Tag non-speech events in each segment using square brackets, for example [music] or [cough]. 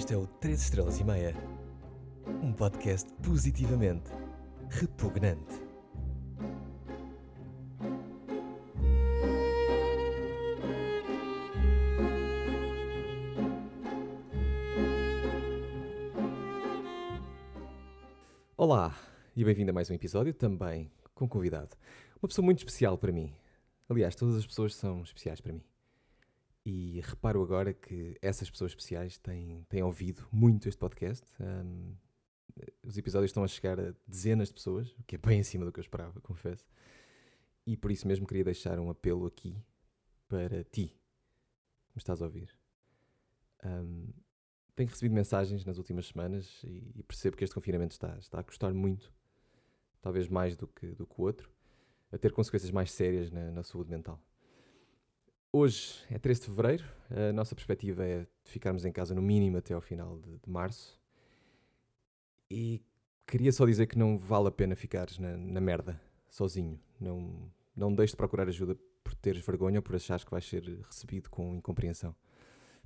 Este é o 3 Estrelas e Meia. Um podcast positivamente repugnante. Olá e bem-vindo a mais um episódio, também com convidado. Uma pessoa muito especial para mim. Aliás, todas as pessoas são especiais para mim. E reparo agora que essas pessoas especiais têm, têm ouvido muito este podcast. Um, os episódios estão a chegar a dezenas de pessoas, o que é bem acima do que eu esperava, [laughs] confesso. E por isso mesmo queria deixar um apelo aqui para ti, que me estás a ouvir. Um, tenho recebido mensagens nas últimas semanas e, e, percebo que este confinamento está, está a custar muito, talvez mais do que, do que o outro, a ter consequências mais sérias na, na saúde mental. Hoje é 13 de fevereiro, a nossa perspectiva é de ficarmos em casa no mínimo até ao final de, de março. E queria só dizer que não vale a pena ficares na, na merda, sozinho. Não, não deixes de procurar ajuda por teres vergonha ou por achares que vais ser recebido com incompreensão.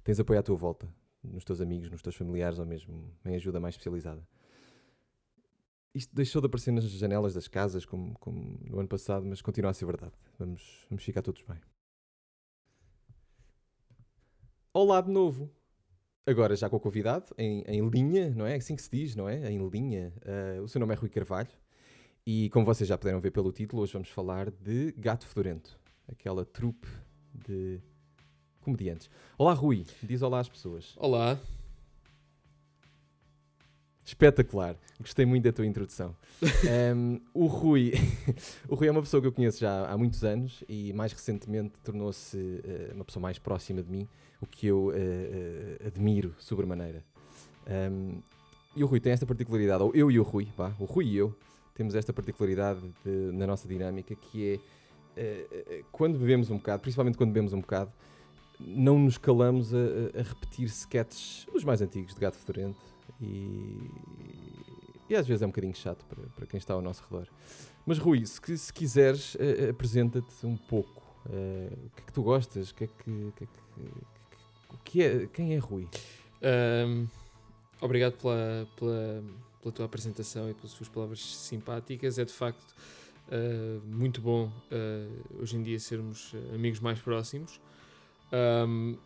Tens apoio à tua volta, nos teus amigos, nos teus familiares ou mesmo em ajuda mais especializada. Isto deixou de aparecer nas janelas das casas, como, como no ano passado, mas continua a ser verdade. Vamos, vamos ficar todos bem. Olá de novo. Agora já com o convidado, em, em linha, não é? Assim que se diz, não é? Em linha. Uh, o seu nome é Rui Carvalho. E como vocês já puderam ver pelo título, hoje vamos falar de Gato Fedorento. Aquela trupe de comediantes. Olá, Rui. Diz olá às pessoas. Olá. Espetacular. Gostei muito da tua introdução. [laughs] um, o, Rui, [laughs] o Rui é uma pessoa que eu conheço já há muitos anos e mais recentemente tornou-se uh, uma pessoa mais próxima de mim, o que eu uh, uh, admiro sobremaneira. Um, e o Rui tem esta particularidade, ou eu e o Rui, vá, o Rui e eu, temos esta particularidade de, na nossa dinâmica que é quando bebemos um bocado, principalmente quando bebemos um bocado, não nos calamos a, a repetir sketches, os mais antigos de Gato Fedorento e, e às vezes é um bocadinho chato para, para quem está ao nosso redor. Mas Rui, se, se quiseres, uh, apresenta-te um pouco. Uh, o que é que tu gostas? O que é que, que, é que, que é, quem é Rui? Um, obrigado pela, pela, pela, tua apresentação e pelas suas palavras simpáticas. É de facto uh, muito bom hoje em dia sermos amigos mais próximos. Um,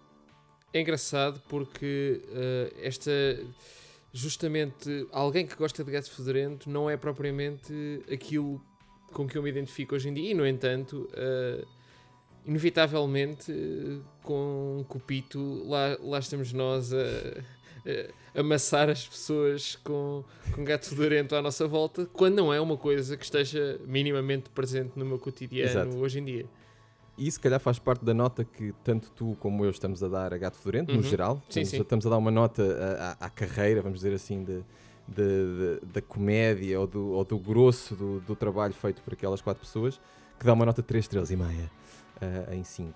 é engraçado porque esta justamente alguém que gosta de gato fedorento não é propriamente aquilo com que eu me identifico hoje em dia, e no entanto, uh, inevitavelmente, uh, com um cupito, lá, lá estamos nós a, a, amassar as pessoas com, com gato fedorento à nossa volta, quando não é uma coisa que esteja minimamente presente no meu cotidiano Exato. hoje em dia. E isso, se calhar, faz parte da nota que tanto tu como eu estamos a dar a Gato Fedorento, uhum. no geral. Sim, estamos, sim. estamos a dar uma nota à, à carreira, vamos dizer assim, de, de, de, da comédia ou do, ou do grosso do, do, trabalho feito por aquelas quatro pessoas, que dá uma nota de 3 estrelas e meia uh, em 5.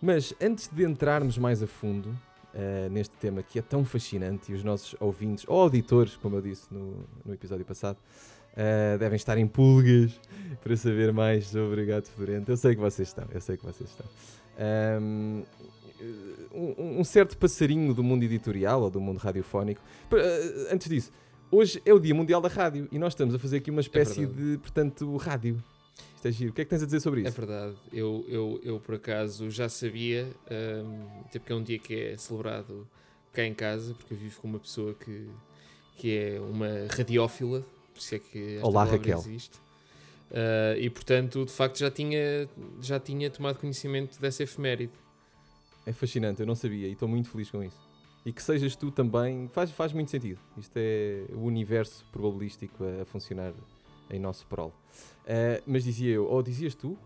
Mas antes de entrarmos mais a fundo uh, neste tema que é tão fascinante e os nossos ouvintes, ou auditores, como eu disse no, no episódio passado, Uh, devem estar em pulgas [laughs] para saber mais sobre o gato fedorento. Eu sei que vocês estão, eu sei que vocês estão. Um, um, certo passarinho do mundo editorial ou do mundo radiofónico. Uh, antes disso, hoje é o Dia Mundial da Rádio e nós estamos a fazer aqui uma espécie é de, portanto, rádio. Isto é giro. O que é que tens a dizer sobre isso? É verdade. Eu, eu, eu por acaso, já sabia, um, até porque é um dia que é celebrado cá em casa, porque eu vivo com uma pessoa que, que é uma radiófila, se é que esta Olá, Raquel. existe. Uh, e portanto, de facto, já tinha, já tinha tomado conhecimento dessa efeméride. É fascinante, eu não sabia e estou muito feliz com isso. E que sejas tu também, faz, faz muito sentido. Isto é o universo probabilístico a, a funcionar em nosso prol. Uh, mas dizia eu, ou dizias tu?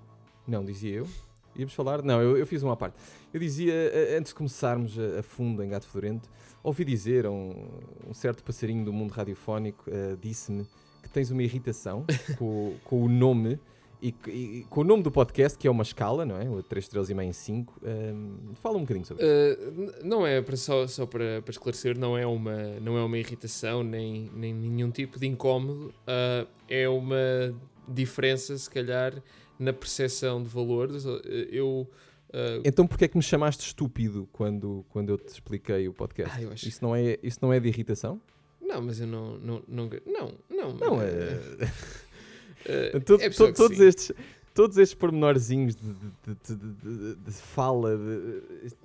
Não, dizia eu. Íamos falar? Não, eu, eu fiz uma parte. Eu dizia, antes de começarmos a, a fundo em Gato Fedorento, ouvi dizer a um, um certo passarinho do mundo radiofónico, uh, disse-me que tens uma irritação [laughs] com, com, o nome e, e, com o nome do podcast, que é uma escala, não é? O 3 estrelas e meio em 5. Um, fala um bocadinho sobre isso. Uh, não é, só, só para, para, esclarecer, não é uma, não é uma irritação nem, nem nenhum tipo de incómodo. Uh, é uma diferença, se calhar, na percepção de valores. Eu Uh, Então porquê é que me chamaste estúpido quando, quando eu te expliquei o podcast? Ah, acho- Isso não é, isso não é de irritação? Não, mas eu não. Não, não, não. Não, Não, é... eh, To- é to- possível que todos, sim. estes, todos estes pormenorzinhos de, de, de- de- fala,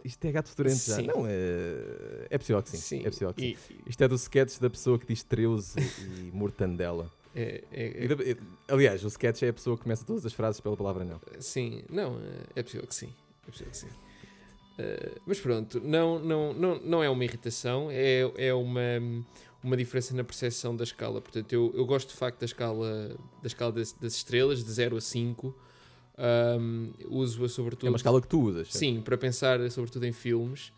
isto- é gato fedorento já. Sim. Não, é, é possível que sim. É possível que sim. e- Isto é do sketch da pessoa que diz Treuze e [laughs] mortandela. é- é- e- aliás, o sketch é a pessoa que começa todas as frases pela palavra não. Sim, não, é possível que sim. É possível que sim. Eh, mas pronto, não, não, não, não é uma irritação, é, é uma, uma diferença na percepção da escala. Portanto, eu, eu gosto de facto da escala, da escala das, das estrelas, de 0 a 5. Um, Uso-a sobretudo. É uma escala que tu usas. certo? Sim, para pensar sobretudo em filmes.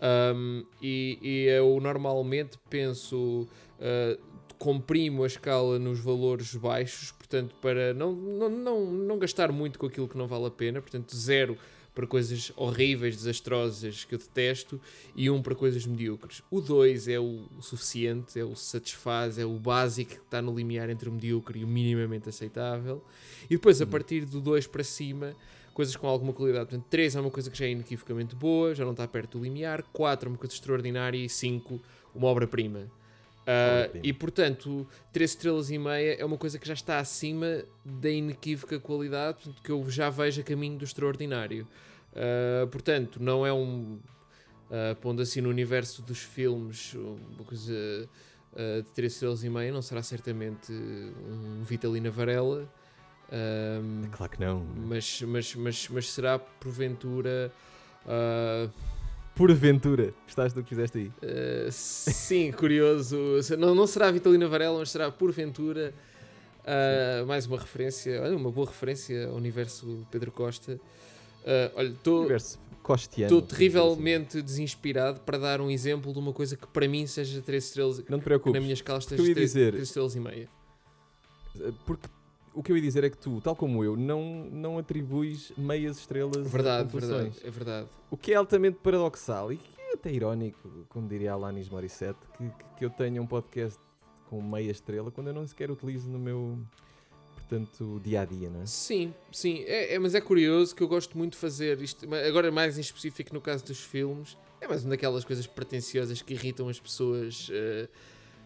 Um, e, e eu normalmente penso, uh, comprimo a escala nos valores baixos, portanto, para não, não, não, não gastar muito com aquilo que não vale a pena, portanto, zero para coisas horríveis, desastrosas que eu detesto e um para coisas medíocres. O 2 é o suficiente, é o satisfaz, é o básico que está no limiar entre o medíocre e o minimamente aceitável. E depois, a Uhum. partir do 2 para cima, coisas com alguma qualidade. Portanto, 3 é uma coisa que já é inequivocamente boa, já não está perto do limiar. 4 é uma coisa extraordinária. E 5, uma obra-prima. Obra-prima. e portanto, 3 estrelas e meia é uma coisa que já está acima da inequívoca qualidade, portanto, que eu já vejo a caminho do extraordinário. Ah, portanto, não é um. ah, pondo assim no universo dos filmes, uma coisa de 3 estrelas e meia, não será certamente um Vitalina Varela. Ah, Claro que não. mas, mas, mas, mas será porventura. Porventura, gostaste do que fizeste aí? ah, sim, curioso. Não, não será Vitalina Varela, mas será porventura. ah, mais uma referência, olha, uma boa referência ao universo Pedro Costa. Ah, olha, estou dizer assim. terrivelmente desinspirado para dar um exemplo de uma coisa que para mim seja 3 estrelas. Não te preocupes. na minha escala esteja ia 3, dizer- estrelas e meia. Porque o que eu ia dizer é que tu, tal como eu, não, não atribuis meias estrelas a Verdade, pontuações. verdade, é verdade. O que é altamente paradoxal e que é até irónico, como diria Alanis Morissette, que, que, que eu tenha um podcast com meia estrela quando eu não sequer utilizo no meu, portanto, dia a dia, não é? Sim, sim, é, é- mas é curioso que eu gosto muito de fazer isto, agora mais em específico no caso dos filmes, é mais uma daquelas coisas pretenciosas que irritam as pessoas, eh,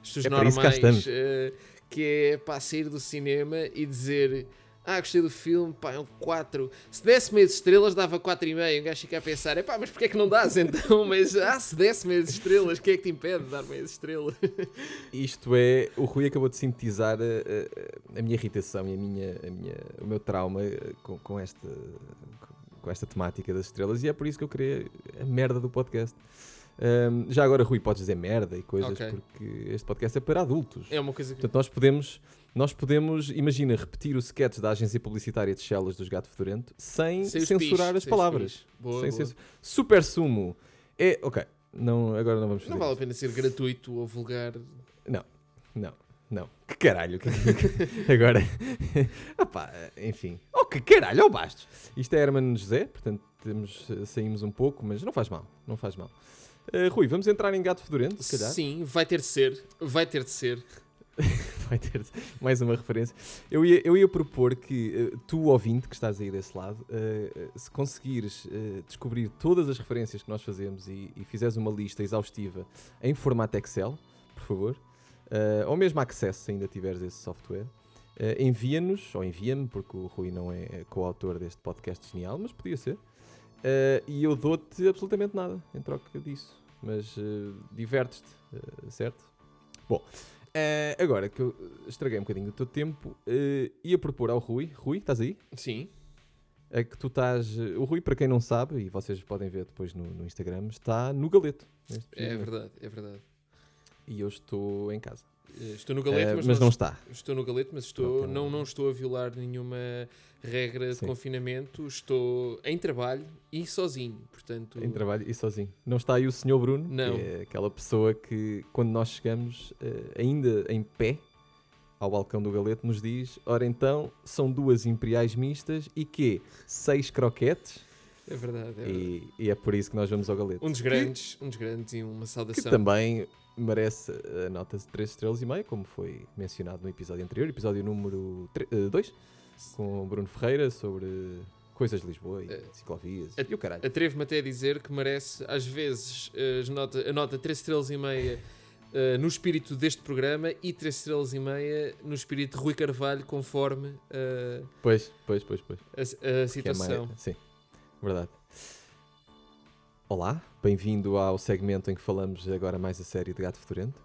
as pessoas É que normais, eh, que é pá, sair do cinema e dizer ah, gostei do filme, pá, é um 4. Se desse meias estrelas, dava 4,5. Um gajo fica a pensar, é pá, mas porquê é que não dás então? [laughs] Mas, ah, se desse meias estrelas, quem é que te impede de dar meias estrelas? [laughs] Isto é, o Rui acabou de sintetizar a, a- a minha irritação e a minha, a minha, o meu trauma eh, com, com esta, com esta temática das estrelas e é por isso que eu queria a merda do podcast. Ahm, já agora, Rui, podes dizer merda e coisas, Ok. porque este podcast é para adultos. É uma coisa que. Portanto, nós podemos, nós podemos, imagina, repetir o sketch da agência publicitária de Chelas dos Gato Fedorento sem, Sem censurar pis, as palavras. Boa, boa. Super sumo. É, ok, não, agora não vamos fazer Não vale a pena ser gratuito ou vulgar. Não, não. Que caralho. que- [laughs] Agora. [laughs] pá, enfim. Oh, que caralho, oh bastos. Isto é Hermano José, portanto temos, saímos um pouco, mas não faz mal. Não faz mal. Eh, Rui, vamos entrar em gato fedorento, se calhar. Sim, vai ter de ser. Vai ter de ser. [laughs] Vai ter mais uma referência. Eu ia, eu ia propor que eh, tu, ouvinte, que estás aí desse lado, eh, se conseguires eh, descobrir todas as referências que nós fazemos e, e fizeres uma lista exaustiva em formato Excel, por favor, ou mesmo Access, se ainda tiveres esse software, envia-nos, ou envia-me, porque o Rui não é coautor deste podcast genial, mas podia ser, e eu dou-te absolutamente nada em troca disso. Mas eh, divertes-te, eh, certo? Bom, eh, agora que eu estraguei um bocadinho do teu tempo, ia propor ao Rui. Rui, estás aí? Sim. É que tu estás. O Rui, para quem não sabe, e vocês podem ver depois no, no Instagram, está no galeto. neste É verdade, é verdade. E eu estou em casa. Eh, Estou no galeto, Eh, mas, mas não, não está. estou no galeto, mas estou, Pronto, não, não- estou a violar nenhuma regra de Sim. confinamento. Estou em trabalho e sozinho. Portanto, Em trabalho e sozinho. Não está aí o senhor Bruno, Não. que é aquela pessoa que, quando nós chegamos, eh, ainda em pé, ao balcão do galeto, nos diz: Ora então, são duas imperiais mistas e quê? Seis croquetes? é verdade. É verdade. E, e é por isso que nós vamos ao galeto. Um dos grandes, um dos grandes e uma que saudação. também merece a nota de 3 estrelas e meia, como foi mencionado no episódio anterior, episódio número 2, com o Bruno Ferreira, sobre coisas de Lisboa e Eh, ciclovias a- e o caralho. Atrevo-me até a dizer que merece, às vezes, as nota, a nota 3 estrelas e meia eh, no espírito deste programa e 3 estrelas e meia no espírito de Rui Carvalho, conforme eh, Pois, pois, pois, pois. a, a Que é mais- situação. Sim, verdade. Olá, bem-vindo ao segmento em que falamos agora mais a sério de Gato Fedorento.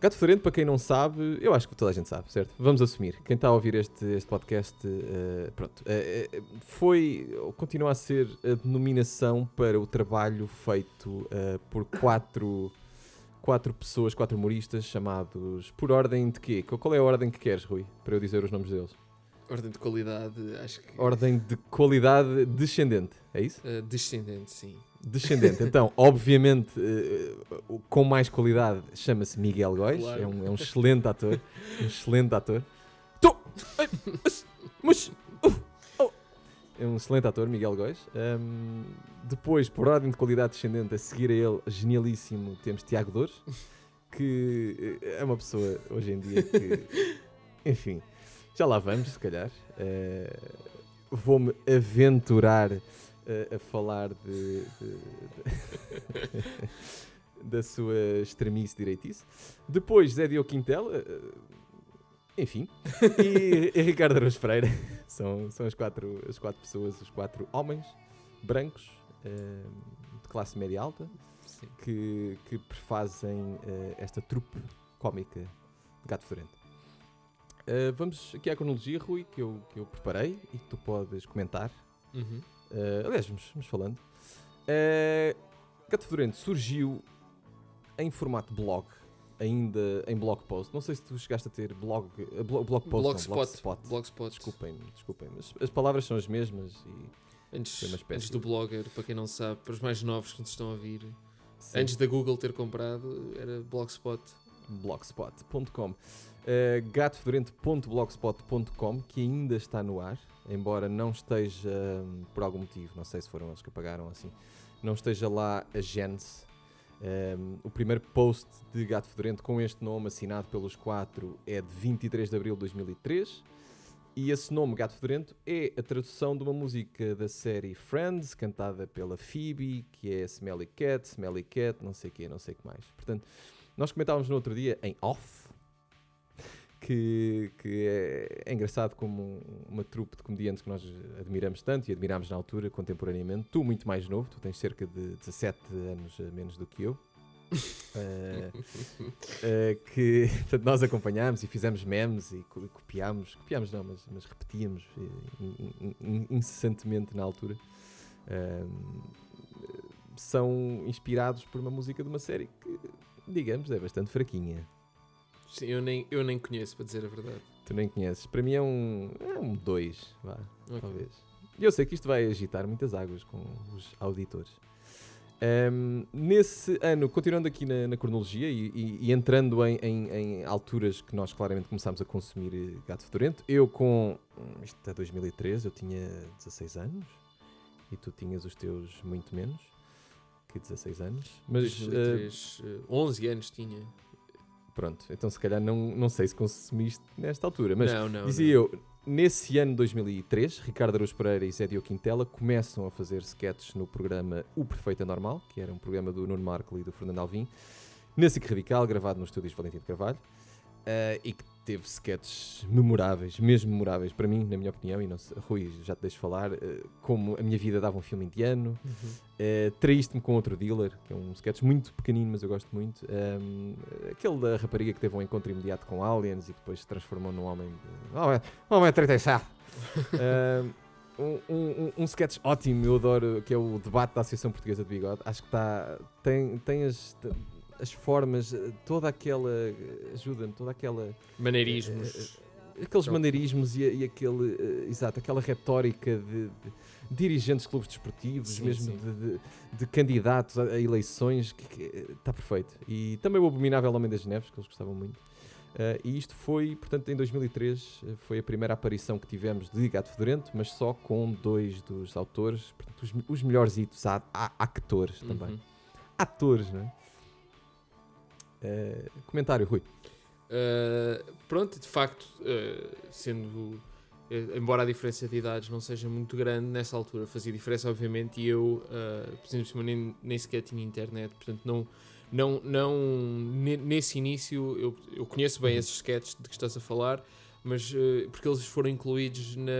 Gato Fedorento, para quem não sabe, eu acho que toda a gente sabe, certo? Vamos assumir. Quem está a ouvir este, este podcast, eh, pronto, eh, foi, ou continua a ser a denominação para o trabalho feito eh, por quatro, quatro pessoas, quatro humoristas, chamados por ordem de quê? Qual é a ordem que queres, Rui, para eu dizer os nomes deles? Ordem de qualidade, acho que. Ordem de qualidade descendente, é isso? eh, descendente, sim. Descendente. Então, [laughs] obviamente, o com mais qualidade chama-se Miguel Góis. Claro. É, um, é um excelente ator. [laughs] Um excelente ator. Mas- uh, oh. É um excelente ator, Miguel Góis. Ahm, depois, por ordem de qualidade descendente, a seguir a ele, genialíssimo, temos Tiago Dores, que eh, é uma pessoa hoje em dia que, [laughs] enfim, já lá vamos, se calhar. Eh, Vou-me aventurar eh, a falar de, de- de- [laughs] da sua extremice direitice. Depois Zé Diogo Quintela, eh, enfim, e, e Ricardo Araújo Freire. [laughs] São, são as, quatro, as quatro pessoas, os quatro homens brancos eh, de classe média alta sim. que, que prefazem eh, esta trupe cómica de Gato Fedorento. Eh, vamos aqui à cronologia, Rui, que eu, que eu preparei e que tu podes comentar. Uhum. Eh, aliás, vamos, vamos falando. Eh, Gato Fedorento surgiu em formato blog, ainda em blog post. Não sei se tu chegaste a ter blog, eh, blo- blog post, não, Blogspot. blogspot. Blogspot. Desculpem-me, desculpem-me. As, as palavras são as mesmas e Antes, antes do blogger, para quem não sabe, para os mais novos que nos estão a ouvir, sim. antes da Google ter comprado, era Blogspot. blogspot.com. Uh, gatofedorento.blogspot.com que ainda está no ar, embora não esteja hum, por algum motivo, não sei se foram eles que apagaram assim, não esteja lá a Gênese. Um, o primeiro post de Gato Fedorento com este nome assinado pelos quatro é de 23 de abril de 2003 e esse nome, Gato Fedorento, é a tradução de uma música da série Friends, cantada pela Phoebe, que é Smelly Cat, Smelly Cat, não sei o quê, não sei o que mais. Portanto, nós comentávamos no outro dia em off que, que é, é engraçado como um- uma trupe de comediantes que nós admiramos tanto e admirámos na altura, contemporaneamente. Tu, muito mais novo, tu tens cerca de 17 anos a menos do que eu. [laughs] Eh, eh, que [laughs] portanto, nós acompanhámos e fizemos memes e co- copiámos, copiámos não, mas, mas repetíamos eh, in- in- in- incessantemente na altura. Ahm, são inspirados por uma música de uma série que, digamos, é bastante fraquinha. Sim, eu nem, eu nem conheço, para dizer a verdade. Tu nem conheces. Para mim é um 2, é um dois, vá, Ok. talvez. E eu sei que isto vai agitar muitas águas com os auditores. Ahm, nesse ano, continuando aqui na, na cronologia e, e- e entrando em, em- em alturas que nós claramente começámos a consumir eh, gato fedorento, eu com. hum, Isto é 2013, eu tinha 16 anos e tu tinhas os teus muito menos que 16 anos. Mas. ah, 2003, eh, 11 anos tinha. Pronto, então se calhar não, não sei se consumiste nesta altura, mas não, não. Dizia não. eu, nesse ano de 2003, Ricardo Araújo Pereira e Zé Diogo Quintela começam a fazer sketches no programa O Perfeito é Normal, que era um programa do Nuno Marco e do Fernando Alvim, na SIC Radical, gravado nos estúdios Valentim de Carvalho, eh, e que teve sketches memoráveis, mesmo memoráveis para mim, na minha opinião, e não sei, Rui, já te deixo falar, eh, como a minha vida dava um filme indiano, Uhum. Uh, Traíste-me com outro dealer, que é um sketch muito pequenino, mas eu gosto muito. Um, aquele da rapariga que teve um encontro imediato com aliens e que depois se transformou num homem. De... Homem, homem 37. [laughs] um, um, um, um sketch ótimo, eu adoro, que é o debate da Associação Portuguesa de Bigode. Acho que está. Tem, tem as, as formas, eh, toda aquela. Ajuda-me, toda aquela Maneirismos. aqueles Pronto. maneirismos e, e aquele, eh, exato, aquela retórica de, de dirigentes de clubes desportivos, Sim, mesmo sim. De, de- de candidatos a, a eleições, que está perfeito. E também o Abominável Homem das Neves, que eles gostavam muito. Eh, e isto foi, portanto, em 2003, eh, foi a primeira aparição que tivemos de Gato Fedorento, mas só com dois dos autores, portanto, os, os melhores hitos, a- actores também. Uhum. Atores, não é? Eh, comentário, Rui. Uh, pronto, de facto, uh, sendo embora a diferença de idades não seja muito grande, nessa altura fazia diferença, obviamente, e eu, por exemplo, nem, nem sequer tinha internet, portanto, não, não, não nesse início eu, eu conheço bem uhum. esses sketches de que estás a falar, mas porque eles foram incluídos na,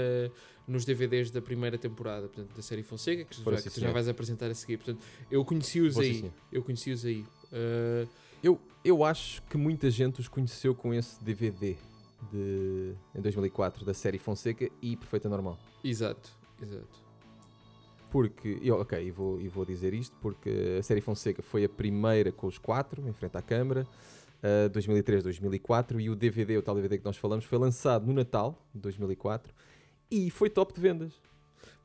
nos DVDs da primeira temporada, portanto, da série Fonseca, que, já, que já vais apresentar a seguir. Portanto, eu conheci-os aí. Eu conheci-os aí. Uh, eu, eu acho que muita gente os conheceu com esse DVD de, em 2004 da série Fonseca e Perfeita Normal. Exato, exato. Porque, eu, ok, e vou, vou dizer isto, porque a série Fonseca foi a primeira com os quatro, em frente à câmara, uh, 2003, 2004, e o DVD, o tal DVD que nós falamos, foi lançado no Natal de 2004 e foi top de vendas.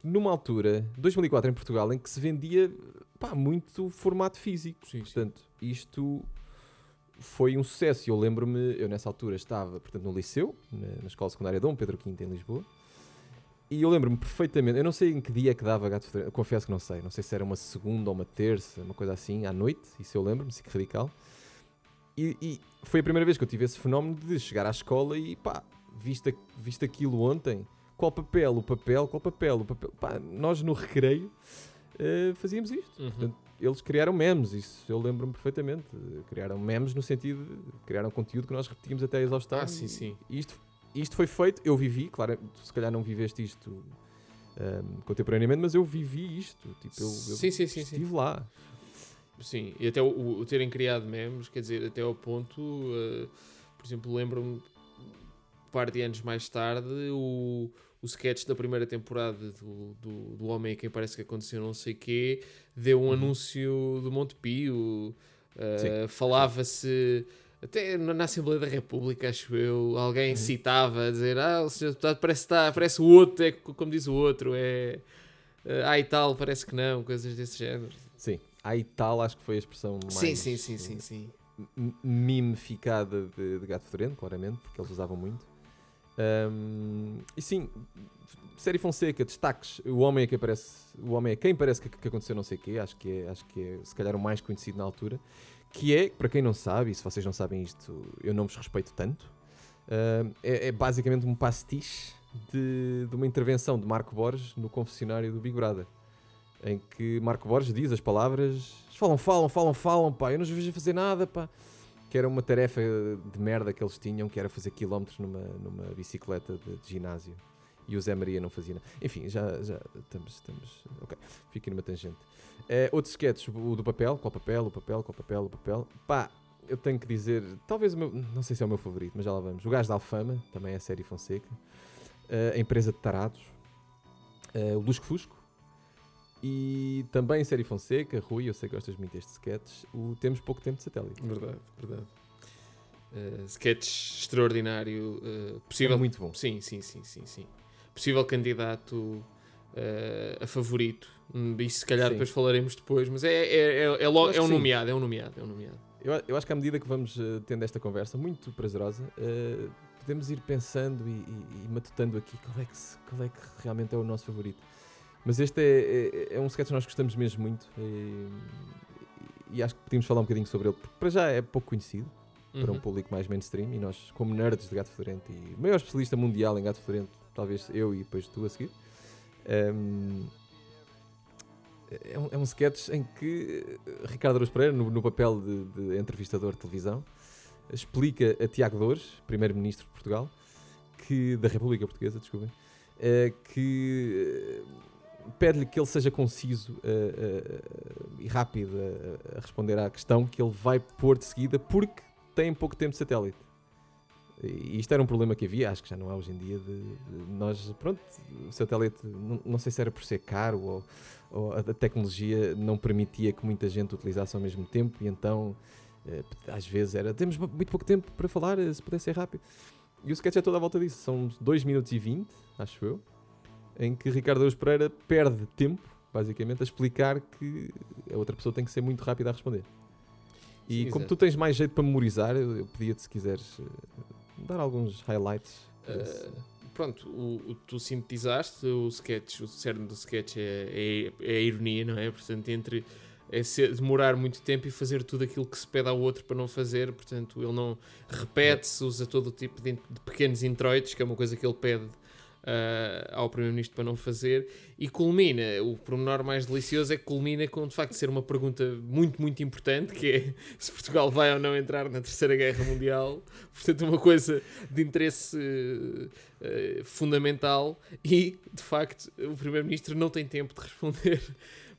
Numa altura, 2004 em Portugal, em que se vendia pá, muito formato físico. Sim, Portanto, isto foi um sucesso. Eu lembro-me, eu nessa altura estava portanto, no liceu, na, na Escola Secundária Dom Pedro V em Lisboa, e eu lembro-me perfeitamente, eu não sei em que dia é que dava gato fedorento, confesso que não sei, não sei se era uma segunda ou uma terça, uma coisa assim, à noite, isso eu lembro-me, que radical. E, e, foi a primeira vez que eu tive esse fenómeno de chegar à escola e pá, visto, visto aquilo ontem, qual papel, o papel, qual papel, o papel. Pá, nós no recreio uh, fazíamos isto. Uhum. Portanto, eles criaram memes, isso eu lembro-me perfeitamente. Criaram memes no sentido de criaram conteúdo que nós repetimos até a exaustão. Ah, sim, sim. isto, isto foi feito, eu vivi, claro, tu se calhar não viveste isto um, contemporaneamente, mas eu vivi isto. Tipo, eu, eu sim, sim, sim, estive lá. Sim, e até o, o, terem criado memes, quer dizer, até ao ponto, uh, por exemplo, lembro-me, um par de anos mais tarde, o, o sketch da primeira temporada do, do, do Homem a quem parece que aconteceu não sei o quê, deu um uhum. anúncio do Montepio, uh, falava-se até na Assembleia da República, acho eu, alguém uhum. citava a dizer, ah, o senhor deputado parece, está, parece o outro, é como diz o outro, é ah e tal, parece que não, coisas desse género. Sim, ah e tal acho que foi a expressão mais... Sim, sim, sim, sim, sim. Mimificada de, de gato fedorento, claramente, porque eles usavam muito. Um, e sim, série Fonseca, destaques, o homem é que aparece, o homem é quem parece que, que aconteceu não sei o quê, acho que, é, acho que é se calhar o mais conhecido na altura, que é, para quem não sabe, e se vocês não sabem isto, eu não vos respeito tanto, é, é, basicamente um pastiche de, de uma intervenção de Marco Borges no confessionário do Big Brother, em que Marco Borges diz as palavras, falam, falam, falam, falam, pá, eu não os vejo fazer nada, pá que era uma tarefa de merda que eles tinham, que era fazer quilómetros numa, numa bicicleta de, de ginásio. E o Zé Maria não fazia nada. Enfim, já, já estamos, estamos. Ok, fico numa tangente. Uh, outros sketches, o do papel, qual papel, o papel, qual papel, o papel. Pá, eu tenho que dizer, talvez o meu, não sei se é o meu favorito, mas já lá vamos. O Gás da Alfama, também é a série Fonseca. Uh, a Empresa de Tarados. Uh, o Lusco Fusco, e também Série Fonseca, Rui, eu sei que gostas muito destes sketches, o Temos Pouco Tempo de Satélite. Verdade, verdade. Uh, sketch extraordinário. Uh, possível, é muito bom. Sim, sim, sim, sim, sim. Possível candidato uh, a favorito. Hum, isso se calhar sim. depois falaremos depois, mas é, é, é, é, logo, é um nomeado, é um nomeado, é um nomeado. Eu, eu acho que à medida que vamos tendo esta conversa muito prazerosa, podemos ir pensando e, e, e matutando aqui qual é, que, qual é que realmente é o nosso favorito. Mas este é, é, é, um sketch que nós gostamos mesmo muito e, e, acho que podíamos falar um bocadinho sobre ele, porque para já é pouco conhecido uhum. para um uhum. público mais mainstream e nós, como nerds de Gato Fedorento e maior especialista mundial em Gato Fedorento, talvez eu e depois tu a seguir, um, é, um, é um sketch em que Ricardo Aruz Pereira, no, no papel de, de, entrevistador de televisão, explica a Tiago Dores, primeiro-ministro de Portugal, que, da República Portuguesa, desculpem, uh, que pede-lhe que ele seja conciso uh, uh, e rápido a, a, responder à questão que ele vai pôr de seguida porque tem pouco tempo de satélite. E isto era um problema que havia, acho que já não há hoje em dia. De, de nós, pronto, o satélite, não, não, sei se era por ser caro ou, ou, a tecnologia não permitia que muita gente utilizasse ao mesmo tempo, e então, uh, às vezes, era temos muito pouco tempo para falar, se pudesse ser rápido. E o sketch é toda à volta disso, são 2 minutos e 20, acho eu em que Ricardo Deus Pereira perde tempo, basicamente, a explicar que a outra pessoa tem que ser muito rápida a responder. E Sim, como exato. tu tens mais jeito para memorizar, eu, eu pedia-te se quiseres uh, dar alguns highlights. Uh, pronto, o, o, tu sintetizaste o sketch, o cerne do sketch é, é, é a ironia, não é? Portanto, entre é ser, demorar muito tempo e fazer tudo aquilo que se pede ao outro para não fazer, portanto, ele não repete-se, usa todo o tipo de, de pequenos introitos, que é uma coisa que ele pede uh, ao Primeiro-Ministro para não fazer, e culmina, o pormenor mais delicioso é que culmina com de facto ser uma pergunta muito, muito importante, que é [laughs] se Portugal vai ou não entrar na Terceira Guerra Mundial, portanto uma coisa de interesse uh, fundamental, e de facto o Primeiro-Ministro não tem tempo de responder.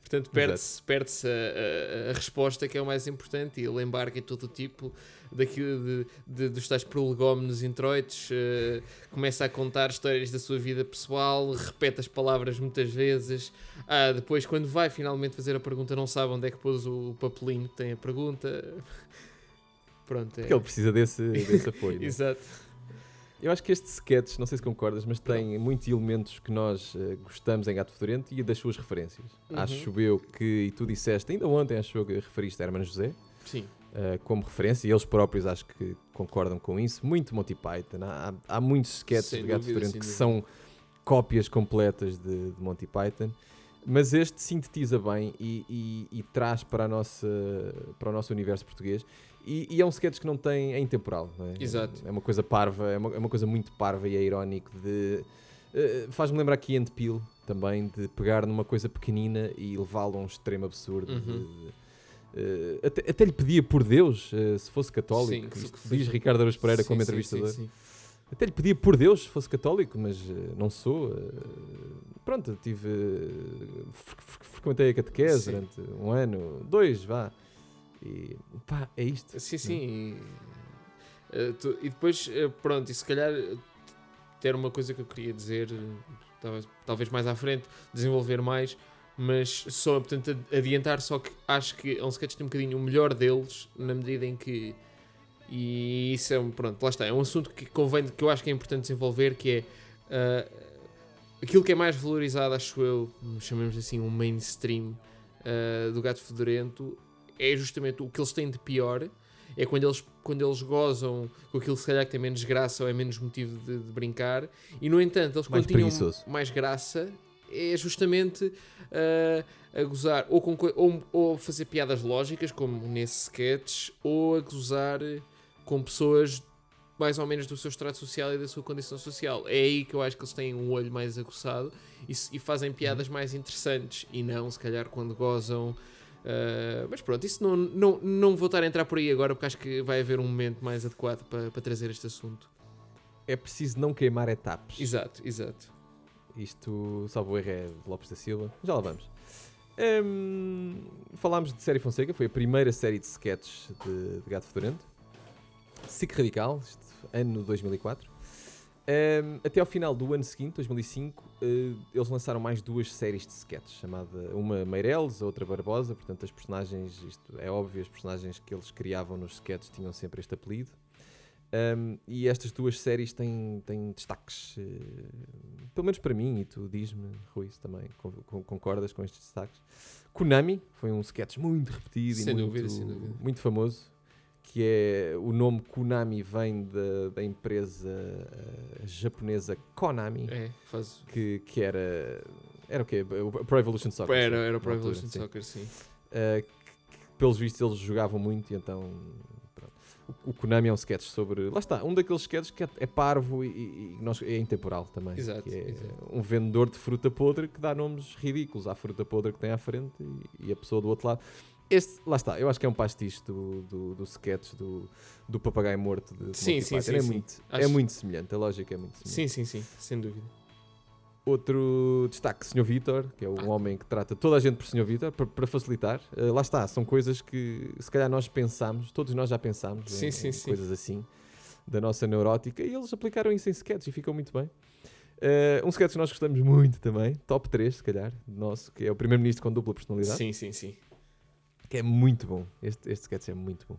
Portanto, perde-se perde a, a, a, resposta que é o mais importante e ele embarca em todo o tipo daquilo de, de, dos tais prolegómenos introitos, uh, começa a contar histórias da sua vida pessoal, repete as palavras muitas vezes. Ah, depois, quando vai finalmente fazer a pergunta, não sabe onde é que pôs o papelinho que tem a pergunta. Pronto, é. Porque ele precisa desse, desse apoio. [laughs] É? Exato. Eu acho que este sketch, não sei se concordas, mas tem muitos elementos que nós uh, gostamos em Gato Fedorento e das suas referências. Uhum. Acho eu que, e tu disseste, ainda ontem acho eu que referiste a Hermano José. Sim. Uh, como referência, e eles próprios acho que concordam com isso. Muito Monty Python. Há, há muitos sketches sem de Gato Fedorento que são cópias completas de, de, Monty Python. Mas este sintetiza bem e, e, e, traz para, a nossa, para o nosso universo português. E, e, é um sketch que não tem. é intemporal. Não é? Exato. É uma coisa parva, é uma, é uma coisa muito parva e é irónico. de uh, Faz-me lembrar aqui Ant Peel também, de pegar numa coisa pequenina e levá-lo a um extremo absurdo. Uhum. De, de, uh, até, até, lhe pedia por Deus, uh, se fosse católico, sim, que, diz Ricardo Araújo Pereira sim, como entrevistador. Sim, até lhe pedia por Deus se fosse católico, mas não sou. pronto, tive. frequentei a catequese durante um ano, dois, vá. E pá, é isto. Sim, sim. E, uh, tu, e depois, uh, pronto, e se calhar ter uma coisa que eu queria dizer, talvez, talvez mais à frente, desenvolver mais, mas só, portanto, adiantar só que acho que é um sketch tem um bocadinho o melhor deles, na medida em que. E isso é um. Pronto, lá está. É um assunto que convém, que eu acho que é importante desenvolver, que é. Uh, aquilo que é mais valorizado, acho eu, chamemos assim, um mainstream uh, do Gato Fedorento, é justamente o que eles têm de pior. É quando eles, quando eles gozam com aquilo, se calhar, que tem menos graça ou é menos motivo de, de brincar. E, no entanto, eles mais quando tinham mais graça, é justamente uh, a gozar ou, com, ou, ou fazer piadas lógicas, como nesse sketch, ou a gozar com pessoas mais ou menos do seu estrato social e da sua condição social. É aí que eu acho que eles têm um olho mais aguçado e, e fazem piadas uhum. mais interessantes e não, se calhar, quando gozam Uh, mas pronto, isso não, não, não vou estar a entrar por aí agora porque acho que vai haver um momento mais adequado para, para trazer este assunto. É preciso não queimar etapas. Exato, exato. Isto, salvo erro, é Lopes da Silva. Já lá vamos. Um, falámos de Série Fonseca, foi a primeira série de sketches de, de Gato Fedorento. SIC Radical, ano 2004. Um, até ao final do ano seguinte, 2005, uh, eh, eles lançaram mais duas séries de sketches, chamada uma Meireles, a outra Barbosa. Portanto, as personagens, isto é óbvio, as personagens que eles criavam nos sketches tinham sempre este apelido. Um, e estas duas séries têm, têm destaques, uh, pelo menos para mim, e tu diz-me, Rui, também concordas com estes destaques. Konami foi um sketch muito repetido sem e muito, dúvida, muito famoso que é o nome Konami vem da, da empresa uh, japonesa Konami, é, faz... que, que era era o quê? O Pro Evolution Soccer. Era, era o Pro Evolution sim. Soccer, sim. Uh, que, que, pelos vistos eles jogavam muito e então o, Konami é um sketch sobre. Lá está, um daqueles sketches que é, é parvo e, e, nós, é intemporal também. Exato, é exato. um vendedor de fruta podre que dá nomes ridículos à fruta podre que tem à frente e, e a pessoa do outro lado. Este, lá está, eu acho que é um pastiche do, do, do sketch do, do papagaio morto de, de sim, sim, sim, é, sim. Muito, é acho... é muito semelhante, a lógica é muito semelhante. Sim, sim, sim, sem dúvida. Outro destaque, Sr. Vitor, que é um ah. homem que trata toda a gente por Sr. Vitor, para, facilitar. Uh, lá está, são coisas que se calhar nós pensamos, todos nós já pensamos sim, em, sim, em sim. coisas assim, da nossa neurótica, e eles aplicaram isso em sketch e ficou muito bem. Uh, um sketch que nós gostamos muito também, top 3, se calhar, nosso, que é o Primeiro-Ministro com dupla personalidade. Sim, sim, sim que é muito bom. Este, este sketch é muito bom.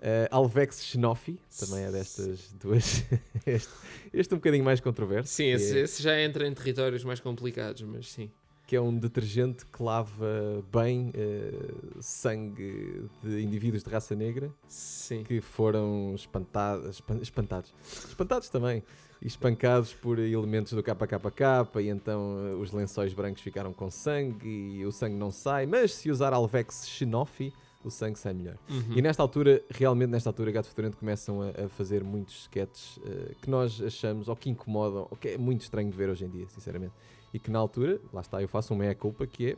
Uh, Alvex Xenofi, também é destas duas. [laughs] este, este um bocadinho mais controverso. Sim, esse, é, esse, já entra em territórios mais complicados, mas sim. Que é um detergente que lava bem uh, sangue de indivíduos de raça negra sim. que foram espantados, espantados, espantados também, espancados por elementos do KKK e então eh, os lençóis brancos ficaram com sangue e o sangue não sai. Mas se usar Alvex Xenofi, o sangue sai melhor. Uhum. E nesta altura, realmente nesta altura, Gato Fedorento começam a, a fazer muitos sketches eh, que nós achamos, ou que incomodam, ou que é muito estranho de ver hoje em dia, sinceramente. E que na altura, lá está, eu faço uma meia-culpa que é,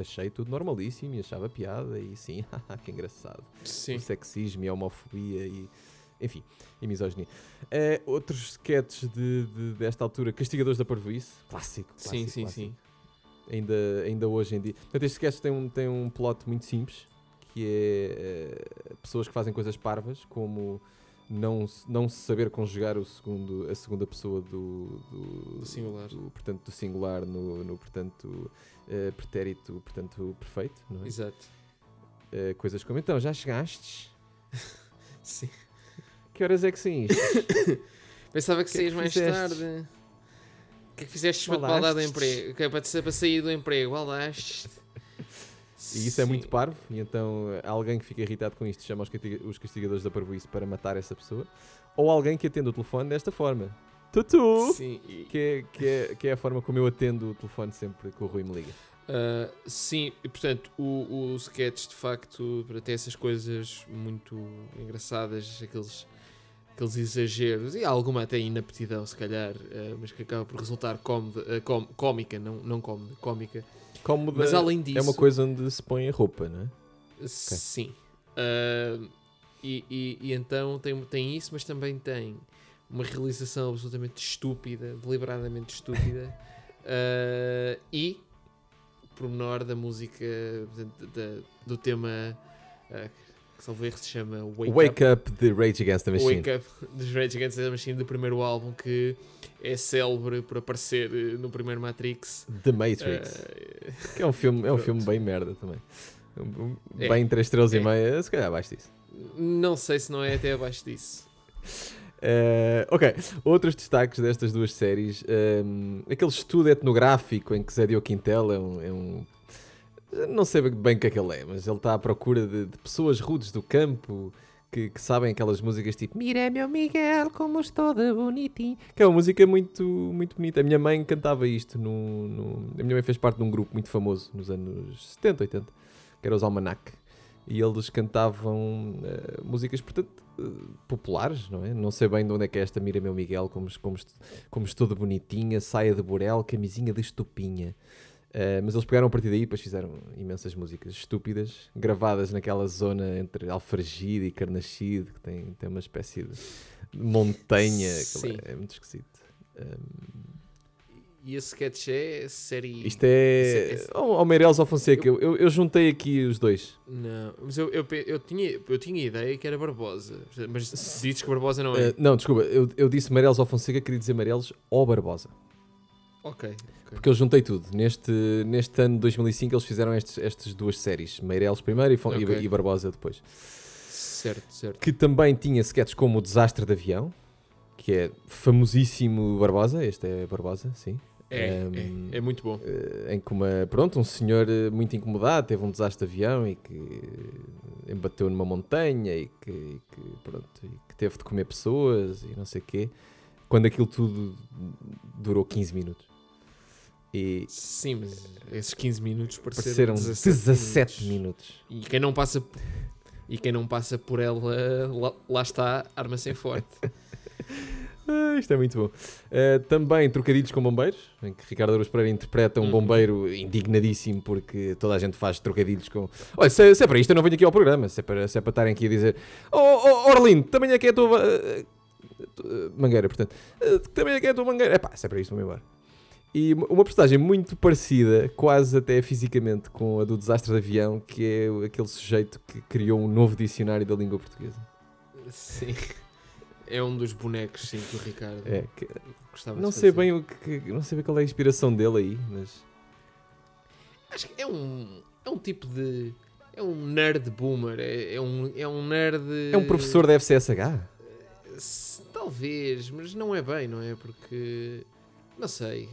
achei tudo normalíssimo e achava piada e sim, [laughs] que engraçado. Sim. O sexismo e a homofobia e, enfim, e misoginia. Eh, outros sketches de, de- desta altura, Castigadores da Parvoíce, clássico, Sim, clássico, sim, clássico sim. ainda, ainda hoje em dia. Portanto, este sketch tem um, tem um plot muito simples, que é eh, pessoas que fazem coisas parvas, como não, se- não saber conjugar o segundo, a segunda pessoa do, do, Do singular. do, portanto, do singular no, no portanto, eh, pretérito portanto, perfeito. Não é? Exato. Eh, coisas como, então, já chegastes? [laughs] Sim. Que horas é que saíste? [laughs] Pensava que Que é saías mais fizeste? tarde. O que é que fizeste para te do emprego? Que é para, te- para sair do emprego? Baldaste. E isso é Sim. muito parvo, e então eh, alguém que fica irritado com isto chama os, castiga- os castigadores da parvoíce para matar essa pessoa, ou alguém que atende o telefone desta forma. Tutu! Sim, Que é, que, é, que é a forma como eu atendo o telefone sempre que o Rui me liga. Uh, sim, e portanto, o, o sketch de facto para ter essas coisas muito engraçadas, aqueles, aqueles exageros e alguma até inaptidão, se calhar, uh, mas que acaba por resultar com- cómica, não, não cómoda, cómica. Cómoda Mas além disso, é uma coisa onde se põe a roupa, não é? Sim. Uh, e, e, e então tem, tem isso, mas também tem uma realização absolutamente estúpida, deliberadamente estúpida, uh, [laughs] e pormenor da música da- do tema uh, que salvo erro se chama Wake, Wake, up. de Rage Against the Machine. Wake Up dos Rage Against the Machine do primeiro álbum que é célebre por aparecer uh, no primeiro Matrix. The Matrix. Uh, que é um filme, é um filme bem merda também. Um- um- É. Bem 3 estrelas É. e meia, se calhar abaixo disso. não sei se não é até abaixo disso. Eh, ok, outros destaques destas duas séries. ehm, aquele estudo etnográfico em que Zé Diogo Quintel é um, é um- Não sei bem o que é que ele é, mas ele está à procura de, de pessoas rudes do campo que, que sabem aquelas músicas tipo Mira meu Miguel, como estou de bonitinho. Que é uma música muito, muito bonita. A minha mãe cantava isto. No, no- A minha mãe fez parte de um grupo muito famoso nos anos 70, 80, que era os Almanac. E eles cantavam eh, músicas, portanto, eh, populares, não é? Não sei bem de onde é que é esta Mira Meu Miguel, como, como, como estou de bonitinha, saia de burel, camisinha de estupinha. Eh, mas eles pegaram a partir daí e depois fizeram imensas músicas estúpidas, gravadas naquela zona entre Alfragide e Carnaxide, que tem, tem uma espécie de montanha. É, é muito esquisito. Um, E esse sketch é série. isto é. Esse- esse- Oh, oh Meirelles ao Fonseca, eu, eu, eu juntei aqui os dois. Não, mas eu, eu, eu, tinha, eu tinha ideia que era Barbosa. Mas dizes que Barbosa não é. Eh, não, desculpa, eu, eu disse Meirelles ao Fonseca, queria dizer Meirelles ou Barbosa. ok. Ok. Porque eu juntei tudo. Neste, neste ano de 2005 eles fizeram estes, estas duas séries. Meirelles primeiro e, Fon- e- e Barbosa depois. Certo, certo. Que também tinha sketches como o Desastre de Avião, que é famosíssimo Barbosa. Este é Barbosa, sim. É, Ehm, é, é muito bom. Eh, em que uma, pronto, um senhor eh, muito incomodado teve um desastre de avião e que embateu numa montanha e que, e que, pronto, e que teve de comer pessoas e não sei o quê, quando aquilo tudo durou 15 minutos. E Sim, mas esses 15 minutos pareceram pareceram 17, minutos. E quem não passa e quem não passa por ela, lá, lá está, arma-se em forte. [laughs] Ah, isto é muito bom. Eh, também trocadilhos com bombeiros, em que Ricardo Aruz Pereira interpreta um Uhum. bombeiro indignadíssimo porque toda a gente faz trocadilhos com. Olha, se, se é para isto, eu não venho aqui ao programa. Se é para, se é para estarem aqui a dizer: Oh, oh Orlindo, também é que é a tua. eh, mangueira, portanto. Eh, também é que é a tua mangueira. É pá, se é para isto, vou embora. E uma- postagem muito parecida, quase até fisicamente, com a do desastre de avião, que é aquele sujeito que criou um novo dicionário da língua portuguesa. Sim. É um dos bonecos, sim, que o Ricardo É, que- gostava de Não sei fazer. bem o que, não sei bem qual é a inspiração dele aí, mas Acho que é um, é um tipo de. É um nerd boomer. É, é um, é um nerd. é um professor da FCSH. Talvez, mas não é bem, não é? Porque. Não sei.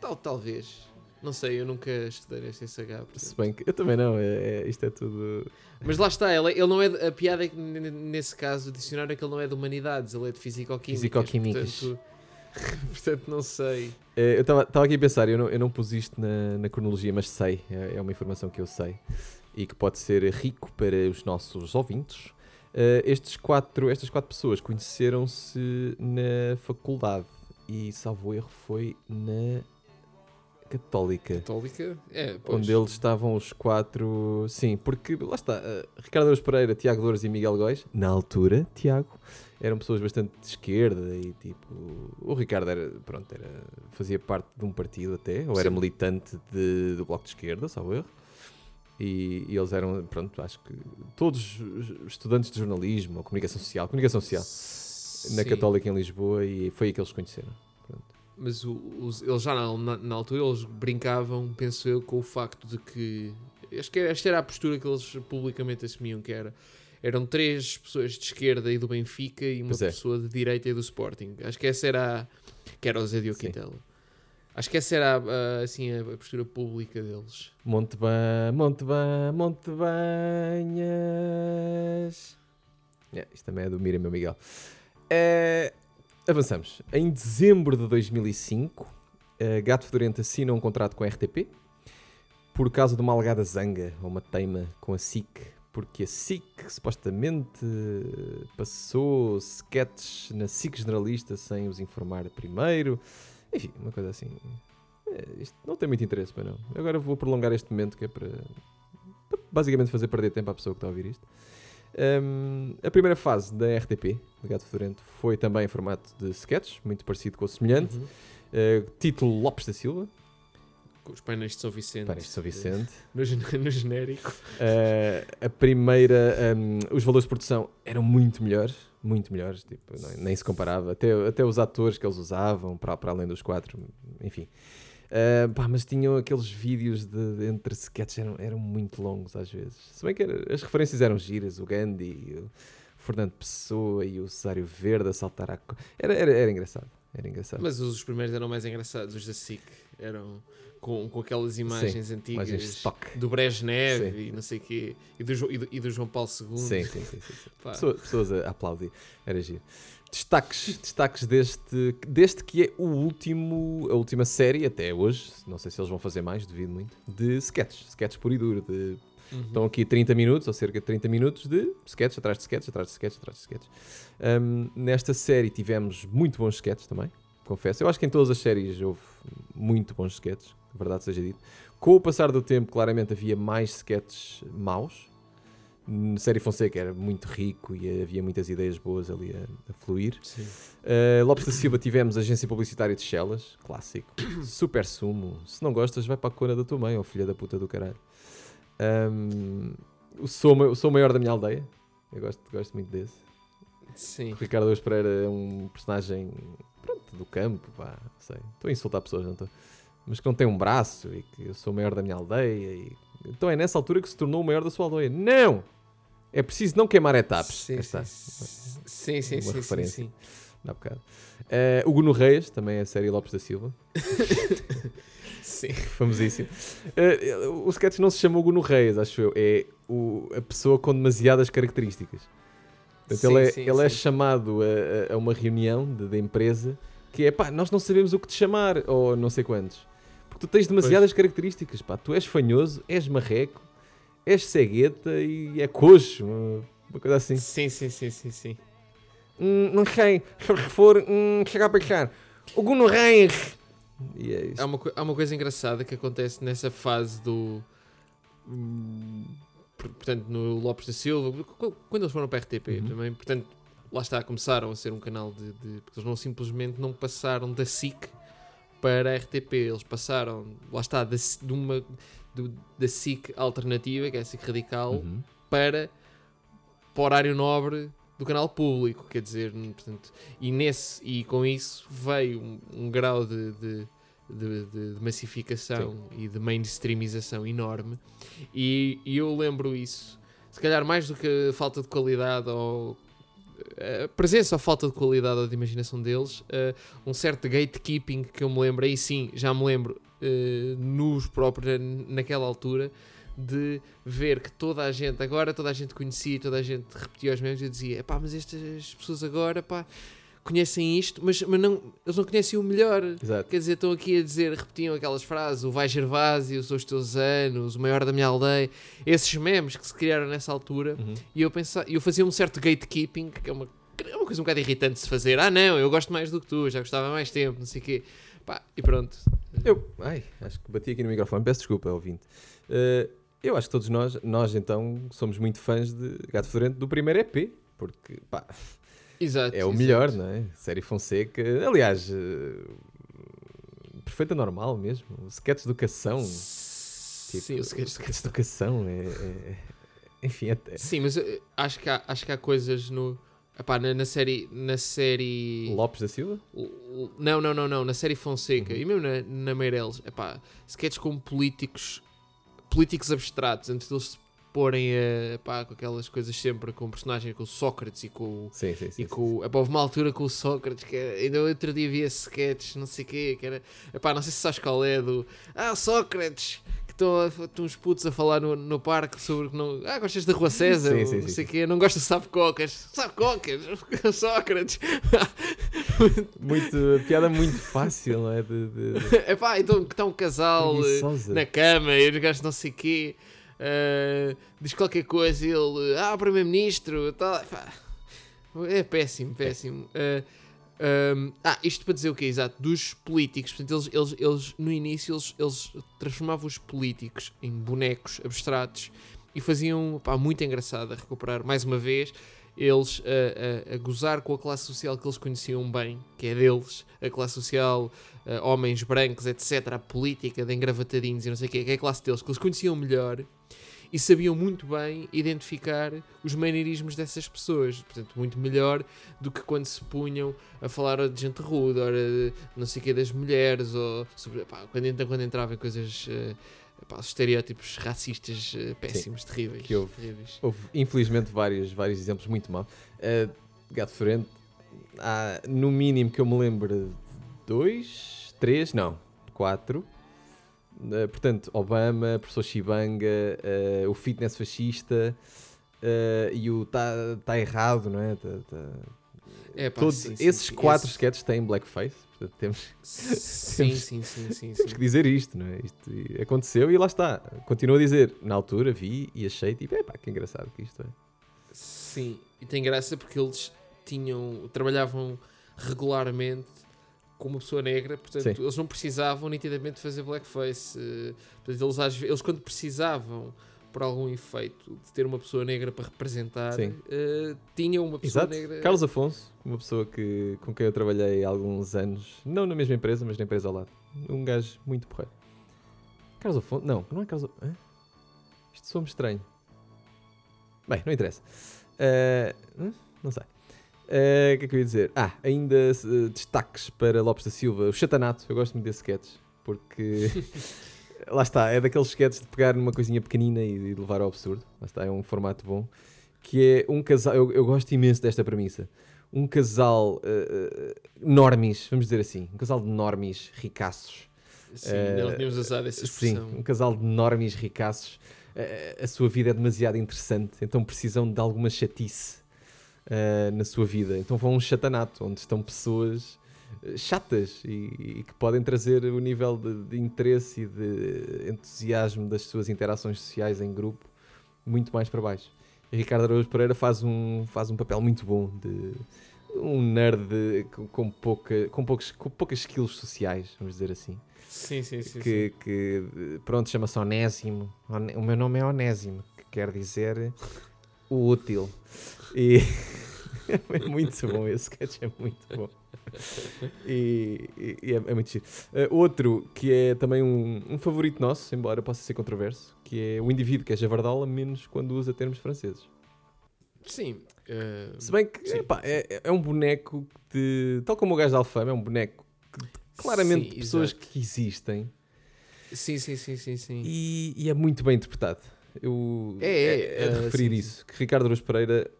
Tal, talvez. Não sei, eu nunca estudei na portanto. Se bem que eu também não, é, é- isto é tudo. Mas lá está, ele, ele não é. de- A piada é que nesse caso, o dicionário é que ele não é de humanidades, ele é de fisicoquímicas. Fisicoquímicas. Portanto, [laughs] portanto não sei. É, eu estava aqui a pensar, eu não, eu não pus isto na, na cronologia, mas sei, é, é uma informação que eu sei. e que pode ser rico para os nossos ouvintes. Uh, estes quatro, estas quatro pessoas conheceram-se na faculdade e, salvo erro, foi na Católica. Católica? É, pois. Onde eles estavam os quatro. Sim, porque lá está. Uh, Ricardo Araújo Pereira, Tiago Dores e Miguel Góis, na altura, Tiago, eram pessoas bastante de esquerda e tipo. O Ricardo era, pronto, era, fazia parte de um partido até, ou Sim. era militante de, do Bloco de Esquerda, salvo erro. E, e, eles eram, pronto, acho que todos estudantes de jornalismo ou comunicação social, comunicação social. Na Católica em Lisboa e foi aí que eles conheceram. Pronto. Mas o, os, eles já na, na, altura eles brincavam, penso eu, com o facto de que acho que esta era a postura que eles publicamente assumiam que era eram três pessoas de esquerda e do Benfica e uma é. pessoa de direita e do Sporting. Acho que essa era a, que era o Zé Diogo Quintela. Acho que essa era a, assim, a postura pública deles. Montebã, Montebã, Montebanhas. Yeah, isto também é do Mira, meu Miguel. É, avançamos. Em dezembro de 2005, Gato Fedorento assina um contrato com a RTP por causa de uma alegada zanga ou uma teima com a SIC, porque a SIC supostamente passou sketches na SIC generalista sem os informar primeiro. Enfim, uma coisa assim. É, isto não tem muito interesse, para não. Agora vou prolongar este momento que é para, para basicamente fazer perder tempo à pessoa que está a ouvir isto. Um, a primeira fase da RTP, Legado Fedorento, foi também em formato de sketches, muito parecido com o semelhante. Uhum. Uh, título Lopes da Silva. Com os painéis de São Vicente. Painéis de São Vicente. [laughs] No, no genérico. Uh, a primeira, um, os valores de produção eram muito melhores muito melhores, tipo, nem se comparava. Até, até os atores que eles usavam, para, para além dos quatro, enfim. Uh, pá, mas tinham aqueles vídeos de, de entre sketches, eram, eram muito longos às vezes. Se bem que era, as referências eram giras, o Gandhi, o Fernando Pessoa e o Cesário Verde a saltar a. Era, era, era engraçado. Era engraçado. Mas os primeiros eram mais engraçados, os da SIC eram com, com aquelas imagens sim, antigas imagens do Brezhnev sim. e não sei o quê, e do, e, do, e do João Paulo II. Sim, sim, sim. sim, [laughs] Pessoas, pessoas a aplaudir, era giro. Destaques, destaques deste, deste que é o último, a última série até hoje, não sei se eles vão fazer mais, devido muito, de sketches, sketches por e duro, de Uhum. Estão aqui 30 minutos, ou cerca de 30 minutos, de sketches atrás de sketches, atrás de sketches, atrás de sketches. Um, nesta série tivemos muito bons sketches também, confesso. Eu acho que em todas as séries houve muito bons sketches verdade seja dito. Com o passar do tempo, claramente havia mais sketches maus. Série Fonseca era muito rico e havia muitas ideias boas ali a, a fluir. Uh, Lopes da Silva tivemos Agência Publicitária de Chelas, clássico. [coughs] Super sumo. Se não gostas, vai para a cona da tua mãe, ou filha da puta do caralho. Um, o, sou, o Sou Maior da Minha Aldeia. Eu gosto, gosto muito desse. Sim. O Ricardo Ouz Pereira é um personagem pronto, do campo, pá, sei. Estou a insultar pessoas, não estou? mas que não tem um braço e que eu sou o maior da minha aldeia. E... Então é nessa altura que se tornou o maior da sua aldeia. Não! É preciso não queimar etapas. Sim, sim, sim, sim, sim, sim, sim. Dá bocado. Uh, o Guno Reis, também é a série Lopes da Silva. [laughs] sim. Famosíssimo. Uh, o sketch não se chama o Guno Reis, acho eu. É o, a pessoa com demasiadas características. Portanto, sim, ele é, sim, ele é chamado a, a, uma reunião de, de empresa que é pá, nós não sabemos o que te chamar, ou não sei quantos. Tu tens demasiadas pois. características, pá. Tu és fanhoso, és marreco, és cegueta e é coxo. Uma coisa assim. Sim, sim, sim, sim, sim. Hum, não sei, se for, hum, chega a pensar. O Guno Reis. E é isso. Há uma, há uma coisa engraçada que acontece nessa fase do. Hum, portanto, no Lopes da Silva, quando eles foram para a RTP uhum. também, portanto, lá está, começaram a ser um canal de, de. Porque eles não simplesmente não passaram da SIC para a RTP. Eles passaram, lá está, de, de uma do, da SIC alternativa, que é a SIC radical, uhum. para, para o horário nobre do canal público, quer dizer, portanto, e, nesse, e com isso veio um, um grau de, de, de, de massificação Sim. e de mainstreamização enorme, e, e eu lembro isso, se calhar mais do que falta de qualidade ou a presença ou falta de qualidade ou de imaginação deles, uh, um certo gatekeeping que eu me lembro, aí sim, já me lembro, uh, nos próprios, naquela altura, de ver que toda a gente, agora toda a gente conhecia, toda a gente repetia os mesmos e dizia, pá, mas estas pessoas agora, pá, conhecem isto, mas, mas não, eles não conhecem o melhor. Exato. Quer dizer, estão aqui a dizer, repetiam aquelas frases, o vai Gervásio, os teus anos, o maior da minha aldeia, esses memes que se criaram nessa altura, Uhum. e eu pensava, eu fazia um certo gatekeeping, que é uma, é uma coisa um bocado irritante de se fazer. Ah, não, eu gosto mais do que tu, já gostava há mais tempo, não sei o quê. Pá, e pronto. Eu, ai, acho que bati aqui no microfone, peço desculpa, ouvinte. Eh, eu acho que todos nós, nós então, somos muito fãs de Gato Fedorento do primeiro EP, porque, pá, Exato. é o exato. melhor, não é? Série Fonseca, aliás, eh, perfeita normal mesmo, os sketches de educação, tipo, Sim, o sketch- de educação, é, é- enfim, até Sim, mas eh, acho que há, acho que há coisas no. Epá, na, na série. Na série. Lopes da Silva, Não, não, não, não. Na série Fonseca Uhum. e mesmo na, na Meireles, epá, sketches como políticos. Políticos abstratos, antes deles se porem a. Epá, com aquelas coisas sempre com personagens com o Sócrates e com o. sim, sim, sim, E com, o- epá, houve uma altura com o Sócrates que era, ainda outro dia vi esse sketch, não sei o quê, que era, epá, não sei se sabes qual é do Ah, Sócrates, estão uns putos a falar no, no parque sobre que não. Ah, gostas da Rua César? Sim, sim, não sim, sei o quê, não gostas de sabe-cocas? Sabe-cocas, [laughs] Sócrates. muito, piada muito fácil, não é? De, de, [laughs] epá, então que está um casal eh, preguiçosa. na cama e os gajos não sei o quê. eh, diz qualquer coisa e ele, ah, Primeiro-Ministro, É péssimo, péssimo. Eh, ehm, ah, isto para dizer o quê? Exato, dos políticos. Portanto, eles, eles, eles no início, eles, eles transformavam os políticos em bonecos abstratos e faziam, pá, muito engraçado a recuperar, mais uma vez, eles a, a- a gozar com a classe social que eles conheciam bem, que é deles, a classe social, eh, homens brancos, etc., a política de engravatadinhos e não sei o quê, que é a classe deles, que eles conheciam melhor e sabiam muito bem identificar os maneirismos dessas pessoas. Portanto, muito melhor do que quando se punham a falar de gente rude, ora, de não sei o que das mulheres, ou sobre, pá, quando, quando entrava em coisas, eh, pá, os estereótipos racistas eh, péssimos, terríveis. que houve. terríveis. Houve, infelizmente, vários, vários exemplos muito maus. Uh, Gato Fedorento, há, no mínimo que eu me lembro, dois, três, não, quatro. Uh, portanto, Obama, professor Chibanga, uh, o fitness fascista uh, e o tá, tá errado, não é? Tá- tá- É, pá, Todos, sim, esses sim, quatro esse- sketches têm blackface, portanto temos, Sim, Temos- sim, sim, sim, temos que dizer isto, não é? Isto aconteceu e lá está. Continuo a dizer, na altura vi e achei tipo, é pá, que engraçado que isto é. Sim, e tem graça porque eles tinham, trabalhavam regularmente com uma pessoa negra, portanto, Sim. eles não precisavam nitidamente fazer blackface. eh, Portanto, eles, às eles quando precisavam, por algum efeito, de ter uma pessoa negra para representar, eh, tinham uma pessoa Exato. negra. Carlos Afonso, uma pessoa que, com quem eu trabalhei há alguns anos, não na mesma empresa, mas na empresa ao lado. Um gajo muito porreiro. Carlos Afonso? Não, não é Carlos Afonso. Isto soa-me estranho. Bem, não interessa. Hum? não sei. Eh, O que é que eu ia dizer? Ah, ainda eh, destaques para Lopes da Silva. O Chatanato, eu gosto muito desse sketch, porque [laughs] lá está, é daqueles sketches de pegar numa coisinha pequenina e de levar ao absurdo. Lá está, é um formato bom. Que é um casal, eu, eu gosto imenso desta premissa. Um casal eh, normis, vamos dizer assim, um casal de normis ricaços. Sim, eh, nós tínhamos usado essa Sim, expressão. um casal de normis ricaços. Eh, a sua vida é demasiado interessante, então precisam de alguma chatice eh, na sua vida. Então vão a um chatanato, onde estão pessoas eh, chatas e, e que podem trazer o nível de, de interesse e de entusiasmo das suas interações sociais em grupo muito mais para baixo. E Ricardo Araújo Pereira faz um, faz um papel muito bom de um nerd de- com, pouca, com, poucos, com poucas skills sociais, vamos dizer assim Sim, sim, sim. sim. que, que, pronto, chama-se Onésimo. O meu nome é Onésimo, que quer dizer o útil. E [laughs] é muito bom, esse sketch é muito bom. E, e- é, é muito giro. Uh, outro que é também um, um favorito nosso, embora possa ser controverso, que é o indivíduo que é javardola, menos quando usa termos franceses. Sim. eh, Se bem que Sim. epá, é, é um boneco de. Tal como o gajo da Alfama, é um boneco que, claramente sim, de pessoas exato. que existem. Sim, sim, sim, sim, sim. E, e é muito bem interpretado. Eu, É, é, de ah, referir sim, isso. Que Ricardo Araújo Pereira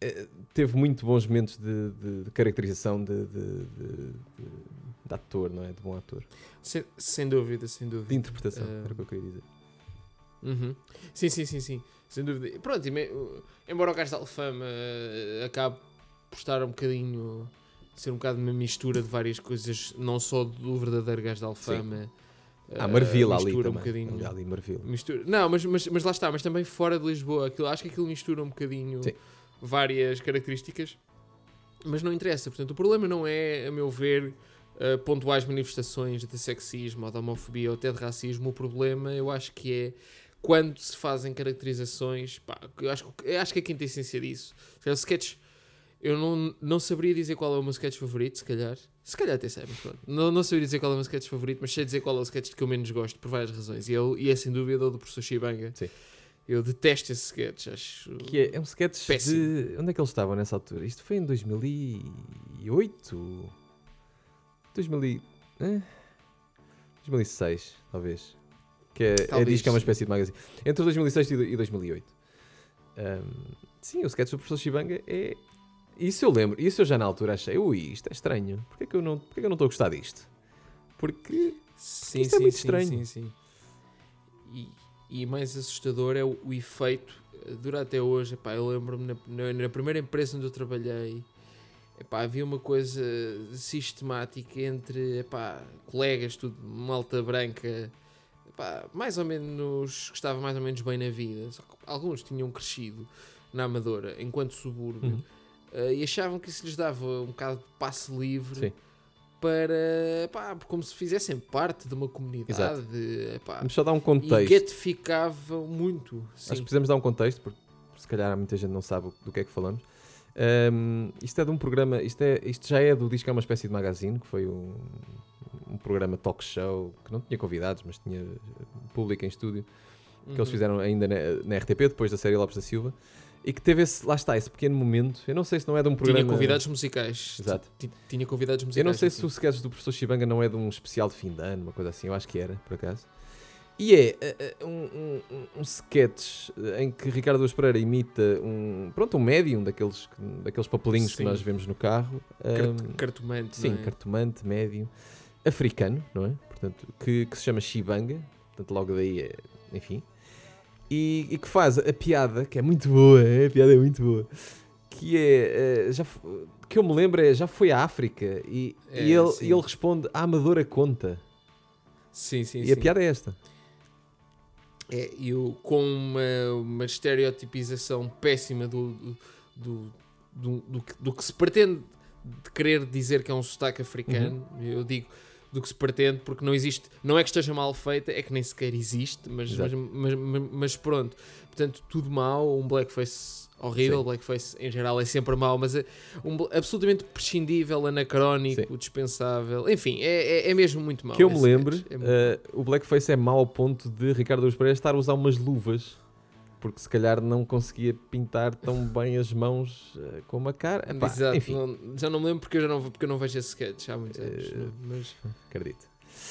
eh, teve muito bons momentos de, de- de caracterização de, de- ator, não é? De bom ator. Sem, sem dúvida, sem dúvida. De interpretação, Ah. era o que eu queria dizer. Uhum. Sim, sim, sim, sim. Sem dúvida. Pronto, me- embora o gajo da Alfama eh, acabe por estar um bocadinho ser um bocado uma mistura de várias coisas, não só do verdadeiro gajo da Alfama. Ah, uh, Marvila ali também. um bocadinho. Ali, Marvila. Mistura, não, mas, mas, mas lá está, mas também fora de Lisboa. Aquilo, acho que aquilo mistura um bocadinho Sim. várias características, mas não interessa. Portanto, o problema não é, a meu ver, uh, pontuais manifestações de sexismo ou de homofobia ou até de racismo. O problema, eu acho que é quando se fazem caracterizações. Pá, eu, acho, que- eu acho que a quinta essência disso. Seja, sketch. Eu não, não saberia dizer qual é o meu sketch favorito, se calhar. Se calhar até sei, mas pronto. Não, não saberia dizer qual é o meu sketch favorito, mas sei dizer qual é o sketch que eu menos gosto, por várias razões. E, eu, e é sem dúvida o do professor Shibanga. Sim. Eu detesto esse sketch, acho. Que é, é um sketch Péssimo. de. Onde é que eles estavam nessa altura? Isto foi em 2008? 2000 e... eh? 2006, talvez. Que é, é, Talvez. diz que é uma espécie de magazine. Entre 2006 e do- e 2008. Ahm, sim, o sketch do professor Shibanga é. Isso eu lembro, isso eu já na altura achei, ui, isto é estranho. Porquê que eu não porquê que eu não estou a gostar disto? Porque. Sim, Isto é sim, muito sim, estranho. sim, sim. E, e mais assustador é o, o efeito. eh, Dura até hoje, epá, eu lembro-me na, na- na primeira empresa onde eu trabalhei, epá, havia uma coisa sistemática entre epá, colegas, tudo malta branca, epá, mais ou menos, que estava mais ou menos bem na vida. Alguns tinham crescido na Amadora, enquanto subúrbio, Uhum. Eh, e achavam que isso lhes dava um bocado de passe livre Sim. para pá, como se fizessem parte de uma comunidade epá, Vamos só dar um e contexto. gratificavam muito. Acho Sim. que precisamos dar um contexto, porque se calhar muita gente não sabe do que é que falamos. Ahm, isto é de um programa, isto, é, isto já é do Disco, é uma espécie de magazine, que foi um, um programa talk show, que não tinha convidados, mas tinha público em estúdio, que eles Uhum. fizeram ainda na, na RTP, depois da série Lopes da Silva, e que teve esse, lá está, esse pequeno momento, eu não sei se não é de um programa... Tinha convidados musicais. Exato. Ti- Tinha convidados musicais. Eu não sei se o sketch do professor Chibanga não é de um especial de fim de ano, uma coisa assim, eu acho que era, por acaso. E é eh, eh, um, um, um- sketch eh, em que Ricardo Luz Pereira imita um, pronto, um médium daqueles, que- daqueles papelinhos que Sim. nós vemos no carro. Cart- cartomante. sim, é? cartomante, médium, africano, não é? Portanto, que, que se chama Chibanga, portanto logo daí é, enfim. E, e que faz a piada, que é muito boa, [laughs] a piada é muito boa, que é, eh, já, que eu me lembro é, já foi à África e, É, e ele, sim. e ele responde, a amadora conta. Sim, sim, e sim. a piada é esta. É, e o- com uma, uma estereotipização péssima do, do, do, do, do que, do que se pretende de querer dizer que é um sotaque africano. Uhum. Eu digo do que se pretende porque não existe, não é que esteja mal feita, é que nem sequer existe, mas, mas, mas, mas, pronto. Portanto, tudo mal, um blackface horrível, Sim. blackface em geral é sempre mau, mas é um, absolutamente prescindível, anacrónico, Sim. dispensável, enfim, é, é, é mesmo muito mau. que eu me esse lembre, sketch. É eh, o blackface é mau ao ponto de Ricardo Pereira estar a usar umas luvas. Porque se calhar não conseguia pintar tão [laughs] bem as mãos eh, como a cara. Epá, Exato, enfim, não- já não me lembro porque eu, já não, porque eu não vejo esse sketch há muitos anos. Não, mas acredito.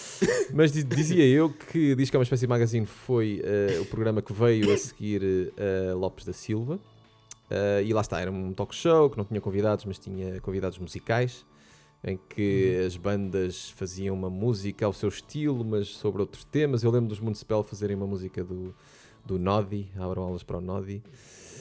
[laughs] Mas diz- dizia eu que diz que é uma espécie de magazine foi eh, o programa que veio a seguir eh, Lopes da Silva. E lá está, era um talk show que não tinha convidados, mas tinha convidados musicais, em que Uhum. as bandas faziam uma música ao seu estilo, mas sobre outros temas. Eu lembro dos Municipal fazerem uma música do, do Nodi, abram aulas para o Nodi,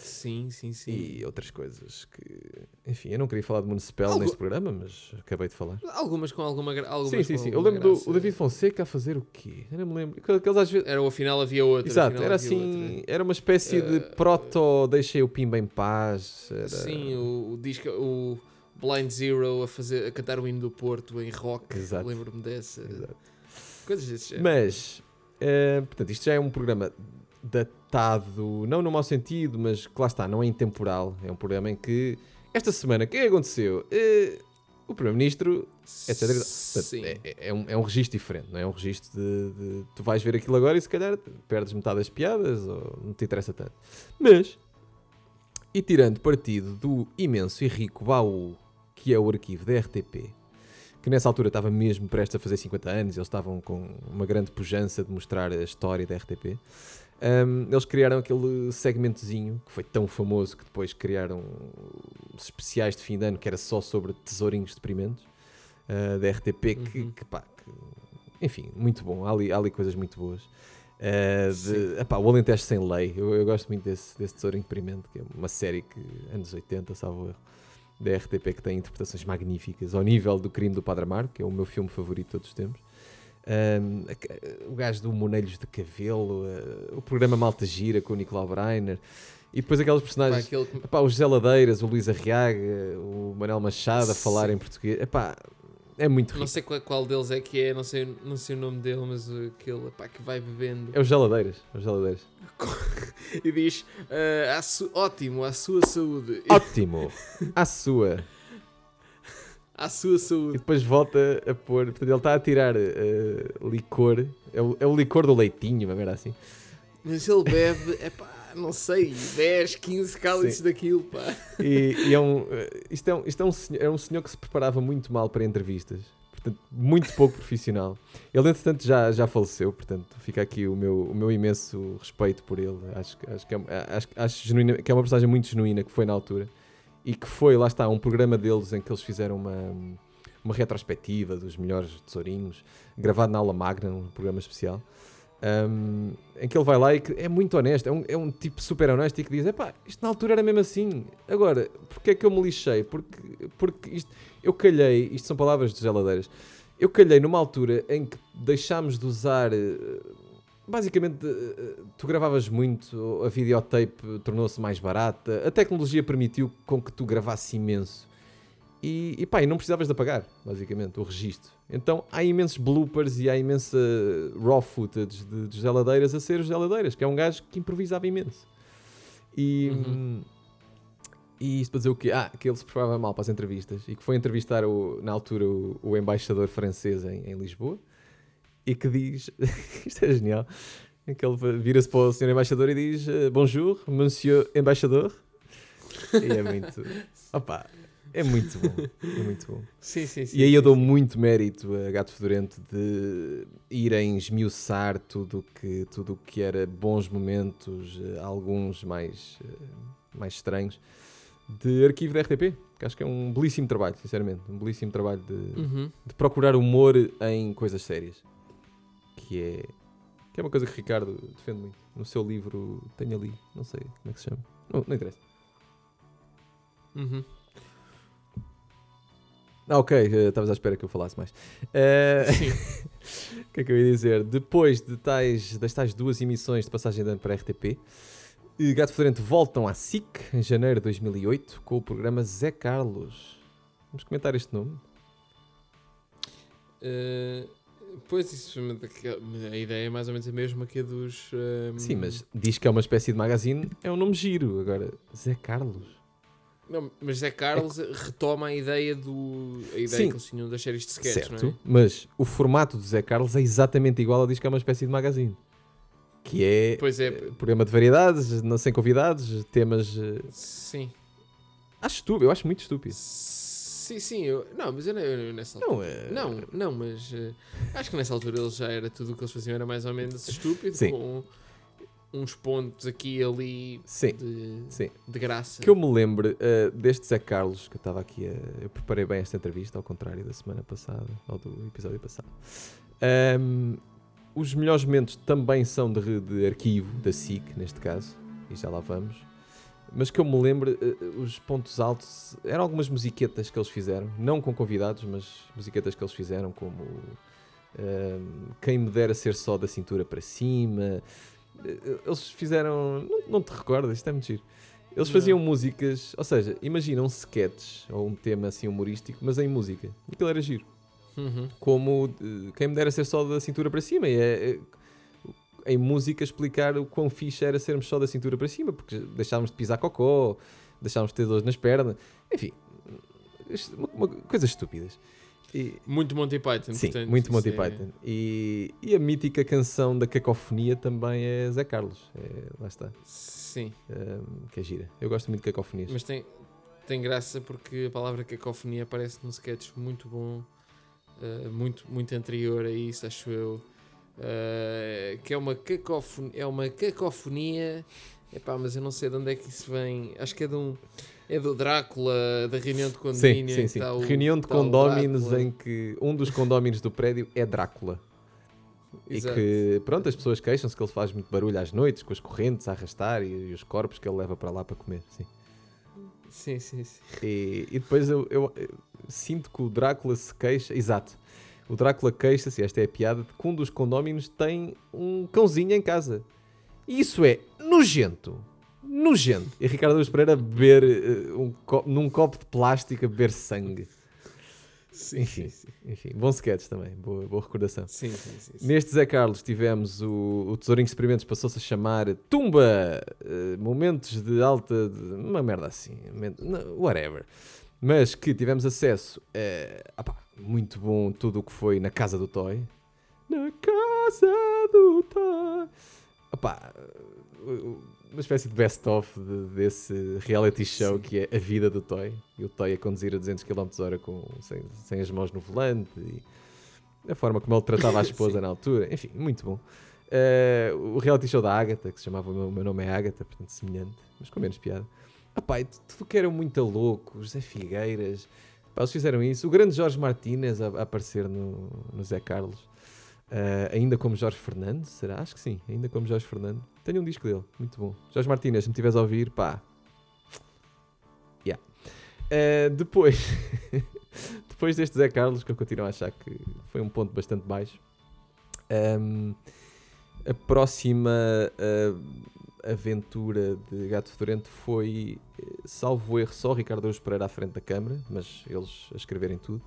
sim, sim, sim. e outras coisas que. Enfim, eu não queria falar de Municipal neste programa, mas acabei de falar. Algumas com alguma gra- algumas Sim, sim, sim. Eu lembro do graça. o David Fonseca a fazer o quê? Eu não me lembro. Aqueles às vezes. Era o afinal havia outra. Exato, era assim. outra. Era uma espécie de Eh, proto Deixei o Pimba em paz. Era... Sim, o, o disco, o Blind Zero a, fazer, a cantar o hino do Porto em rock. Exato. Lembro-me dessa. Exato. Coisas desse género. Mas, eh, portanto, isto já é um programa datado, não no mau sentido, mas que lá está, não é intemporal. É um programa em que, esta semana, o que é aconteceu? Eh, o Primeiro-Ministro, etc. Sim. É, é- é um, é um registro diferente, não é? É um registro de, de- Tu vais ver aquilo agora e se calhar perdes metade das piadas ou não te interessa tanto. Mas, e tirando partido do imenso e rico baú que é o arquivo da RTP, que nessa altura estava mesmo prestes a fazer 50 anos, eles estavam com uma grande pujança de mostrar a história da RTP. Hum, eles criaram aquele segmentozinho que foi tão famoso que depois criaram especiais de fim de ano que era só sobre tesourinhos deprimentes uh, da RTP que, Uhum. que, pá, que- enfim, muito bom, há ali, há ali coisas muito boas. Uh, de, epá, o Alentejo Sem Lei, eu, eu gosto muito desse, desse Tesourinho Deprimente, que é uma série que, anos 80, salvo erro, da RTP que tem interpretações magníficas, ao nível do Crime do Padre Amaro, que é o meu filme favorito de todos os tempos. Um, o gajo do Monelhos de Cabelo, uh, o programa Malta Gira com o Nicolau Breiner. E depois aqueles personagens, Pá, aquele- epá, o José Ladeiras, o Luís Arriaga, o Manuel Machado a falar em português. Epá, é muito Não rico. sei qual, qual deles é que é, não sei, não sei o nome dele, mas aquele pá, que vai bebendo É o José Ladeiras. É o José Ladeiras. [laughs] e diz "Ah, à su- ótimo, à sua saúde. Ótimo! À sua. À sua E saúde. depois volta a pôr. Portanto, ele está a tirar eh, licor. É o, é o licor do leitinho, uma merda assim. Mas ele bebe, [laughs] é pá, não sei, 10, 15 cálices Sim. daquilo, pá. E, e é um, eh, isto é um, isto é, um senhor, é um senhor que se preparava muito mal para entrevistas. Portanto, muito pouco profissional. Ele, entretanto, já, já faleceu. Portanto, fica aqui o meu, o meu imenso respeito por ele. Acho, acho, que, é, acho, acho genuína, que é uma personagem muito genuína que foi na altura. E que foi, lá está, um programa deles em que eles fizeram uma, uma retrospectiva dos melhores tesourinhos, gravado na aula magna, um programa especial. um, em que ele vai lá e que é muito honesto, é um, é um tipo super honesto e que diz: Epá, isto na altura era mesmo assim. Agora, porque é que eu me lixei? Porque, porque isto, eu calhei, isto são palavras de geladeiras, eu calhei numa altura em que deixámos de usar. Eh, Basicamente, eh, tu gravavas muito, a videotape tornou-se mais barata, a tecnologia permitiu com que tu gravasses imenso. E, e pá, e não precisavas de apagar, basicamente, o registro. Então há imensos bloopers e há imensa raw footage de, de geladeiras a ser geladeiras, que é um gajo que improvisava imenso. E, Uhum. e isto para dizer o quê? Ah, que ele se preparava mal para as entrevistas e que foi entrevistar o- na altura o, o embaixador francês em, em Lisboa e que diz: [laughs] Isto é genial. em que ele vira-se para o senhor embaixador e diz: eh, Bonjour, monsieur embaixador. E é muito. [laughs] Opa, é muito bom. É muito bom. Sim, sim, sim. E aí eu dou muito mérito a Gato Fedorento de irem esmiuçar tudo que, tudo que era bons momentos, eh, alguns mais, eh, mais estranhos, de arquivo da RTP. Que acho que é um belíssimo trabalho, sinceramente. Um belíssimo trabalho de, Uhum. de procurar humor em coisas sérias. Que é, que é uma coisa que Ricardo defende muito. No seu livro, tem ali, não sei como é que se chama. Não, não interessa. Uhum. Ah, ok, eh, estavas à espera que eu falasse mais. Sim. [laughs] O que é que eu ia dizer? Depois de tais, das tais duas emissões de passagem de ano para a RTP, eh, Gato Fedorento voltam à SIC em janeiro de 2008 com o programa Zé Carlos. Vamos comentar este nome? Uh, pois, isso, é a ideia é mais ou menos a mesma que a dos. um, Sim, mas diz que é uma espécie de magazine, é um nome giro. Agora, Zé Carlos. Não, mas Zé Carlos retoma a ideia do. A ideia Sim. que eles tinham das séries de sketches, certo, não é? mas o formato do Zé Carlos é exatamente igual a diz que é uma espécie de magazine. Que é Pois é, eh, programa de variedades, não sem convidados, temas. eh, sim. Acho estúpido, eu acho muito estúpido. Sim, sim, eu, não, mas eu, eu nessa Não, altura. é- Não, não, mas eh, acho que nessa altura eles já era tudo o que eles faziam era mais ou menos estúpido, Sim. com uns pontos aqui e ali Sim, de, sim. de graça. Que eu me lembro eh, deste Zé Carlos, que eu estava aqui a. Eu preparei bem esta entrevista, ao contrário da semana passada, ou do episódio passado. Ahm, os melhores momentos também são de, de arquivo, da SIC, neste caso, e já lá vamos. Mas que eu me lembro, eh, os pontos altos eram algumas musiquetas que eles fizeram, não com convidados, mas musiquetas que eles fizeram, como ahm, Quem Me Dera Ser Só da Cintura para Cima. Eh, Eles fizeram. Não, não te recordas? Isto é muito giro. Eles Não. faziam músicas, ou seja, imagina um sketch ou um tema assim humorístico, mas em música. Aquilo era giro. Uhum. Como eh, quem me dera ser só da cintura para cima. E é, é- em música explicar o quão fixe era sermos só da cintura para cima, porque deixávamos de pisar cocó, deixávamos de ter dores nas pernas, enfim, uma- uma- coisas estúpidas. E, Muito Monty Python, sim, portanto, muito Monty é- Python. E, e a mítica canção da cacofonia também é Zé Carlos. É, lá está. Sim, Ahm, que é gira. Eu gosto muito de cacofonias. mas tem, tem graça porque a palavra cacofonia aparece num sketch muito bom, eh, muito, muito anterior a isso, acho eu. Eh, que é uma cacofonia, é uma cacofonia, epá, mas eu não sei de onde é que isso vem. Acho que é de um é do Drácula, da reunião de Sim, condomínio. sim, sim. tá o- Reunião de tá condóminos em que um dos condóminos do prédio é Drácula. Exato. E que, pronto, as pessoas queixam-se que ele faz muito barulho às noites, com as correntes a arrastar e, e os corpos que ele leva para lá para comer. Sim. Sim, sim, sim. E, e depois eu, eu- eu sinto que o Drácula se queixa. Exato. O Drácula queixa-se, esta é a piada, de que um dos condóminos tem um cãozinho em casa. E isso é nojento. Nojento. E Ricardo Luz Pereira beber eh, um co- num copo de plástico a beber sangue. Sim, Enfim. sim. Enfim, bom sketch também. Boa, boa recordação. Sim, sim, sim, sim. Neste Zé Carlos tivemos o, o Tesourinho de Experimentos, passou-se a chamar Tumba! eh, momentos de alta. de- uma merda assim. whatever. Mas que tivemos acesso a. ah pá, muito bom tudo o que foi na Casa do Toy. Na Casa do Toy. Opá, uma espécie de best-of de- desse reality show Sim. que é a vida do Toy. E o Toy a conduzir a 200 km h com, sem, sem as mãos no volante. E a forma como ele tratava a [laughs] esposa na altura. Enfim, muito bom. Eh, o reality show da Agatha, que se chamava O Meu, Nome é Agatha, portanto semelhante, mas com menos piada. Ah tudo que era muito louco, José Figueiras, pá, eles fizeram isso. O grande Jorge Martínez a, a aparecer no, no Zé Carlos. Eh, ainda como Jorge Fernandes, será? Acho que sim, ainda como Jorge Fernandes. Tenho um disco dele, muito bom. Jorge Martínez, se me estiveres a ouvir, pá. Yeah. Eh, depois, [laughs] depois deste Zé Carlos, que eu continuo a achar que foi um ponto bastante baixo, ehm, a próxima eh, aventura de Gato Fedorento foi, eh, salvo erro, só Ricardo Araújo Pereira à frente da câmara, mas eles a escreverem tudo,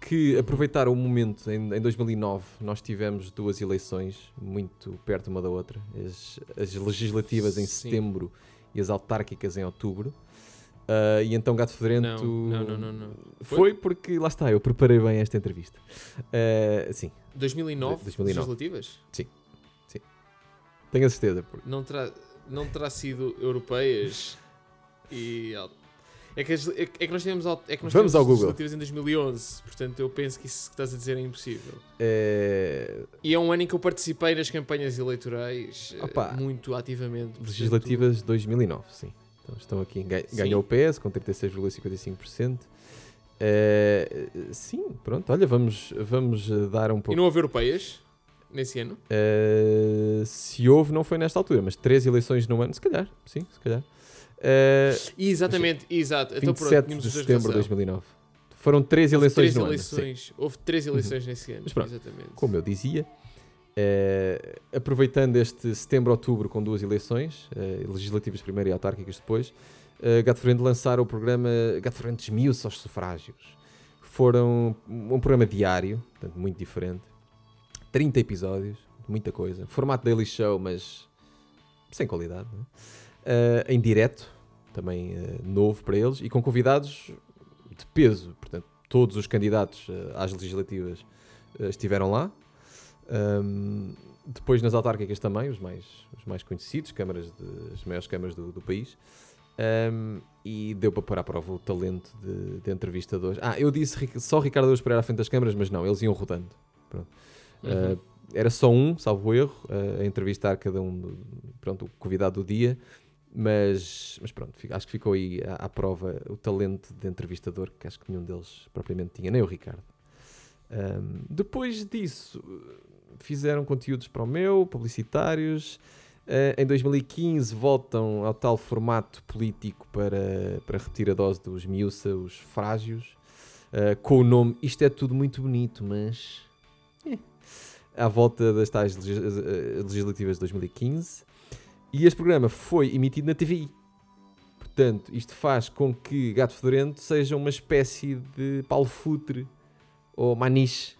que aproveitaram o momento, em, em 2009 nós tivemos duas eleições muito perto uma da outra, as, as legislativas em Sim. setembro e as autárquicas em outubro, Ah, e então Gato Fedorento... Não, não, não, não, não. Foi? porque, lá está, eu preparei bem esta entrevista. Ah, sim, 2009, 2009. legislativas? Tenho a certeza. porque- Não terá, não terá sido europeias e... É que, as- é que- é nós tivemos, al- é que nós Vamos ao Google. legislativas em 2011, portanto eu penso que isso que estás a dizer é impossível. Eh, E é um ano em que eu participei nas campanhas eleitorais eh, Opa. muito ativamente. legislativas 2009, sim. Então estão aqui, Sim. ganhou o PS com 36,55%. Eh, sim, pronto, olha, vamos, vamos eh, dar um E pouco. não houve europeias nesse ano? Eh, se houve, não foi nesta altura, mas três eleições no ano, se calhar, sim, se calhar. E exatamente, exato. Então, pronto, 27 tínhamos de setembro de razão. 2009. Foram três Houve eleições três no ano. eleições, Houve três eleições nesse ano, Mas pronto, exatamente. como eu dizia, eh, aproveitando este setembro-outubro com duas eleições, eh, legislativas primeiro e autárquicas depois, eh, Gato Fedorento lançaram o programa Gato Fedorento Esmiuça aos Sufrágios. Foram um programa diário, portanto muito diferente, 30 episódios, muita coisa, formato daily show, mas sem qualidade, não é? Eh, em direto, também eh, novo para eles, e com convidados de peso, portanto todos os candidatos eh, às legislativas estiveram lá. Um, depois nas autárquicas também, os mais, os mais conhecidos, câmaras de, as maiores câmaras do, do país. Um, e deu para pôr à prova o talento de, de entrevistadores. Ah, eu disse só Ricardo Araújo Pereira à frente das câmaras, mas não, eles iam rodando. Pronto. Uh, era só um, salvo erro, uh, a entrevistar cada um, pronto, o convidado do dia. Mas, mas pronto, acho que ficou aí à, à prova o talento de entrevistador que acho que nenhum deles propriamente tinha, nem o Ricardo. Um, depois disso, fizeram conteúdos para o meu, publicitários. Uh, em 2015 voltam ao tal formato político para, para repetir a dose dos miúça, os frágios, uh, com o nome Isto é tudo muito bonito, mas. eh, à volta das tais eh, legislativas de 2015. E este programa foi emitido na TVI. Portanto, isto faz com que Gato Fedorento seja uma espécie de Paulo Futre ou Maniche,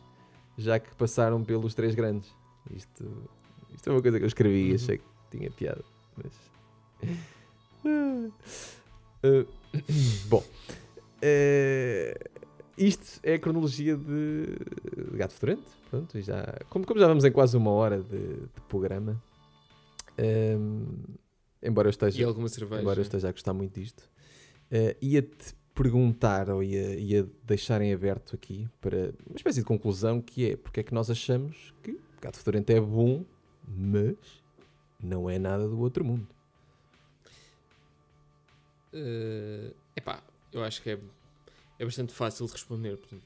já que passaram pelos três grandes. Isto, isto é uma coisa que eu escrevi e Uhum. achei que tinha piada. Mas... [laughs] Ah, [coughs] bom, eh, isto é a cronologia de de Gato Fedorento. Pronto, já, como, como já vamos em quase uma hora de, de programa, ehm, embora eu esteja E alguma cerveja. embora eu esteja a gostar muito disto, eh, ia-te perguntar ou ia, ia deixar em aberto aqui para uma espécie de conclusão que é porque é que nós achamos que Gato Fedorento é bom, mas não é nada do outro mundo. Eh, epá, eu acho que é, é bastante fácil de responder. Portanto,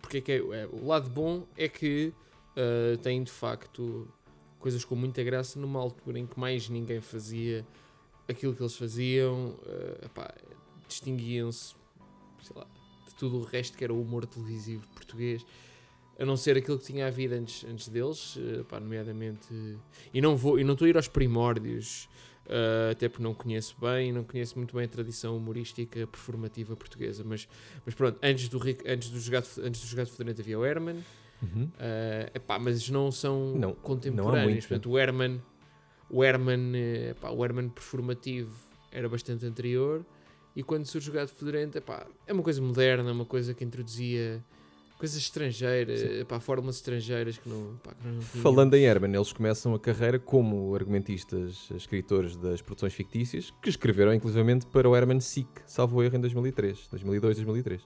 porque é que é, é- o lado bom é que eh, tem de facto coisas com muita graça numa altura em que mais ninguém fazia aquilo que eles faziam. epá, distinguiam-se, de tudo o resto que era o humor televisivo português. A não ser aquilo que tinha havido antes, antes deles, eh, nomeadamente. E não vou, e não estou a ir aos primórdios, eh, até porque não conheço bem, não conheço muito bem a tradição humorística performativa portuguesa. Mas, mas pronto, antes do, antes do Jogado, antes do Jogado Federante havia o Herman, Uhum. eh, epá, mas não são Não, não contemporâneos. muito. Portanto, o Herman, o Herman, eh, epá, o Herman performativo era bastante anterior. E quando surge o Gato Fedorento, epá, é uma coisa moderna, uma coisa que introduzia coisas estrangeiras, epá, fórmulas estrangeiras que não, epá, que não. Falando em Herman, eles começam a carreira como argumentistas, escritores das produções fictícias, que escreveram inclusivamente para o Herman Sick, salvo erro, em 2003, 2002, 2003.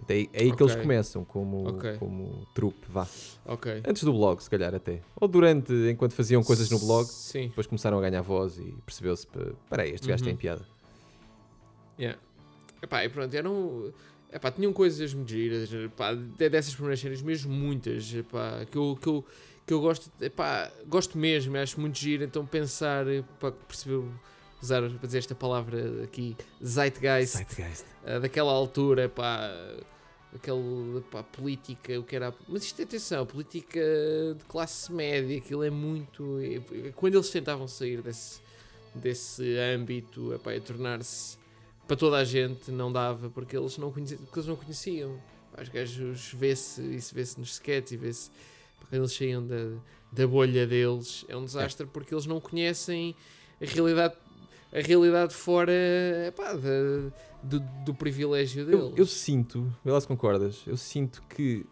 Até aí, é aí que eles começam como, Ok. como trupe, vá. Ok. Antes do blog, se calhar até. Ou durante, enquanto faziam coisas no blog, Sim. depois começaram a ganhar voz e percebeu-se, "Pá, peraí, este gajo Uhum. tem piada. Yeah. Epá, e pronto, eram. Epá, tinham coisas muito giras, epá, de- dessas primeiras séries, mesmo muitas, epá, que eu, que eu, que eu gosto, epá, gosto mesmo, acho muito giro, então pensar, para perceber, usar, para dizer esta palavra aqui, zeitgeist, Zeitgeist. eh, daquela altura, epá, aquele, epá, política, o que era, mas isto, atenção, política de classe média, aquilo é muito, quando eles tentavam sair desse, desse âmbito, epá, e tornar-se para toda a gente não dava porque eles não conheciam, porque eles não conheciam. Os gajos vê-se, isso vê-se nos sketches e vê-se quando eles saíam da, da bolha deles, é um desastre porque eles não conhecem a realidade, a realidade fora epá, da- do, do privilégio deles. Eu, eu sinto, vê lá se concordas, eu sinto que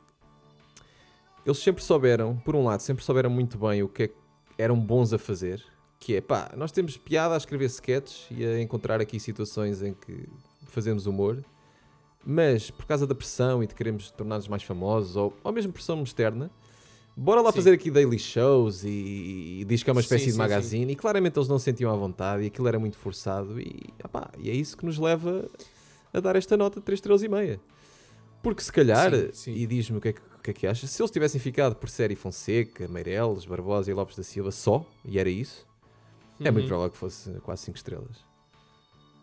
eles sempre souberam, por um lado, sempre souberam muito bem o que é que eram bons a fazer, que é pá, nós temos piada a escrever sketches e a encontrar aqui situações em que fazemos humor, mas por causa da pressão e de queremos tornar-nos mais famosos, ou, ou mesmo pressão externa, bora lá Sim. fazer aqui daily shows e, e diz que é uma espécie Sim, de sim, magazine, e claramente eles não se sentiam à vontade e aquilo era muito forçado, e, opá, e é isso que nos leva a dar esta nota de 3 estrelas e meia. Porque se calhar, e diz-me o que, é que, que é que achas, se eles tivessem ficado por série Fonseca, Meireles, Barbosa e Lopes da Silva só, e era isso, é muito Uhum. provável que fosse quase 5 estrelas.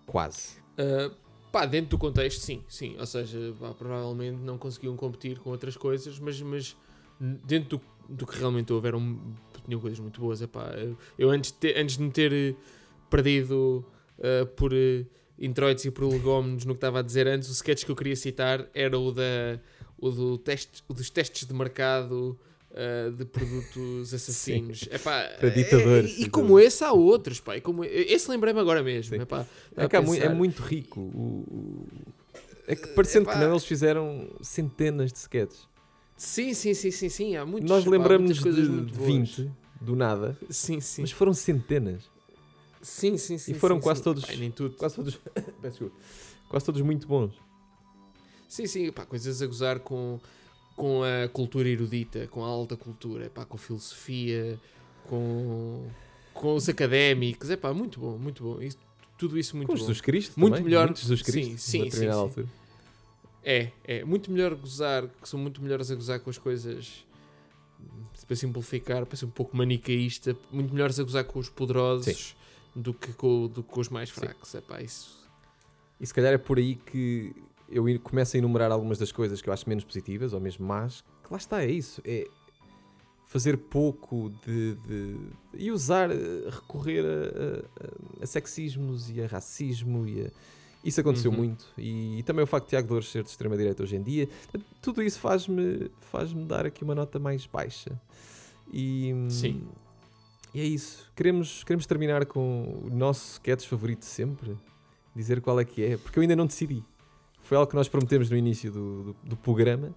Quase. Uh, pá, dentro do contexto, sim, sim. Ou seja, pá, provavelmente não conseguiam competir com outras coisas, mas, mas dentro do, do que realmente houve, eram, tinham coisas muito boas. Epá, eu, eu antes, de antes de me ter eh, perdido uh, por uh, introitos e por legómenos no que estava a dizer antes, o sketch que eu queria citar era o, da, o, do teste, o dos testes de mercado. Uh, de produtos [laughs] assassinos Epá, Para ditadores, e, e como esse há outros pá, e como, esse lembrei-me agora mesmo epá, É, que é muito rico. o- É que parecendo que Epá. não, eles fizeram centenas de sketches. Sim, sim, sim, sim, sim. Há muitos, Nós coisas de boas. 20, do nada, Sim, sim. mas foram centenas. sim, sim, sim. e foram sim, quase sim. todos- nem tudo. Quase todos, [laughs] peço quase todos muito bons. Sim, sim, pá, coisas a gozar com, com a cultura erudita, com a alta cultura, pá, com filosofia, com, com os académicos. É pá, muito bom, muito bom. Isso, tudo isso muito Com bom. Jesus Cristo Muito também, melhor- muito Jesus sim, Cristo, sim, sim, sim. altura. É, é. Muito melhor gozar, que são muito melhores a gozar com as coisas. Para simplificar, para ser um pouco manicaísta, muito melhores a gozar com os poderosos do que com, do que com os mais Sim. fracos. É pá, isso. E se calhar é por aí que eu começo a enumerar algumas das coisas que eu acho menos positivas ou mesmo más. Que lá está, é isso. É fazer pouco de. de- e usar, eh, recorrer a, a- a- sexismos e a racismo e a- Isso aconteceu Uhum. muito. E, e também o facto de Tiago Dores ser de extrema-direita hoje em dia. Tudo isso faz-me faz dar aqui uma nota mais baixa. E, Sim. E é isso. Queremos, queremos terminar com o nosso sketch favorito de sempre. Dizer qual é que é. Porque eu ainda não decidi. Foi algo que nós prometemos no início do, do, do programa.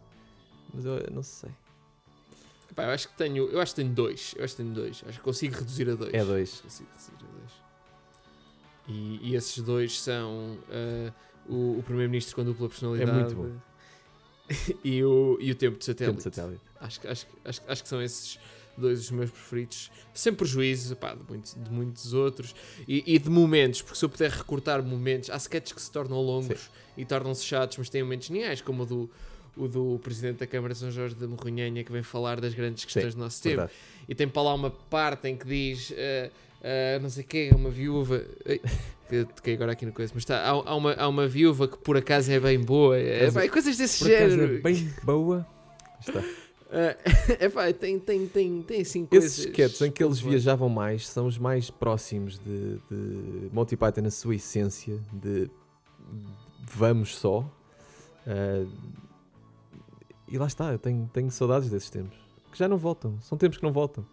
Mas eu não sei. Pá, eu acho que tenho, eu acho que tenho dois. Eu acho que tenho dois. Acho que consigo reduzir a dois. É dois. Consigo reduzir a dois. E, e esses dois são ah, o, o Primeiro-Ministro com dupla personalidade É muito bom. [laughs] e, o, e o Tempo de Tempo Satélite. de satélite. Acho, acho, acho, acho que são esses dois os meus preferidos. Sem prejuízo pá, de, muitos, de muitos outros. E, e de momentos, porque se eu puder recortar momentos, há sketches que se tornam longos e tornam-se chatos, mas têm momentos geniais, como o do, o do Presidente da Câmara de São Jorge de Morronhanha, que vem falar das grandes questões do nosso tempo. Verdade. E tem para lá uma parte em que diz. eh, Uh, não sei quem, é uma viúva. Ei, toquei agora aqui no coisa, mas está, há, há, uma, há uma viúva que por acaso é bem boa. É, vai, coisas desse género. É bem boa. Está. Uh, [laughs] é pá, tem, tem, tem, tem assim coisas. Esses sketches em que eles viajavam mais são os mais próximos de, de Monty Python na sua essência, de vamos só. Uh, e lá está, eu tenho, tenho saudades desses tempos. Que já não voltam, são tempos que não voltam.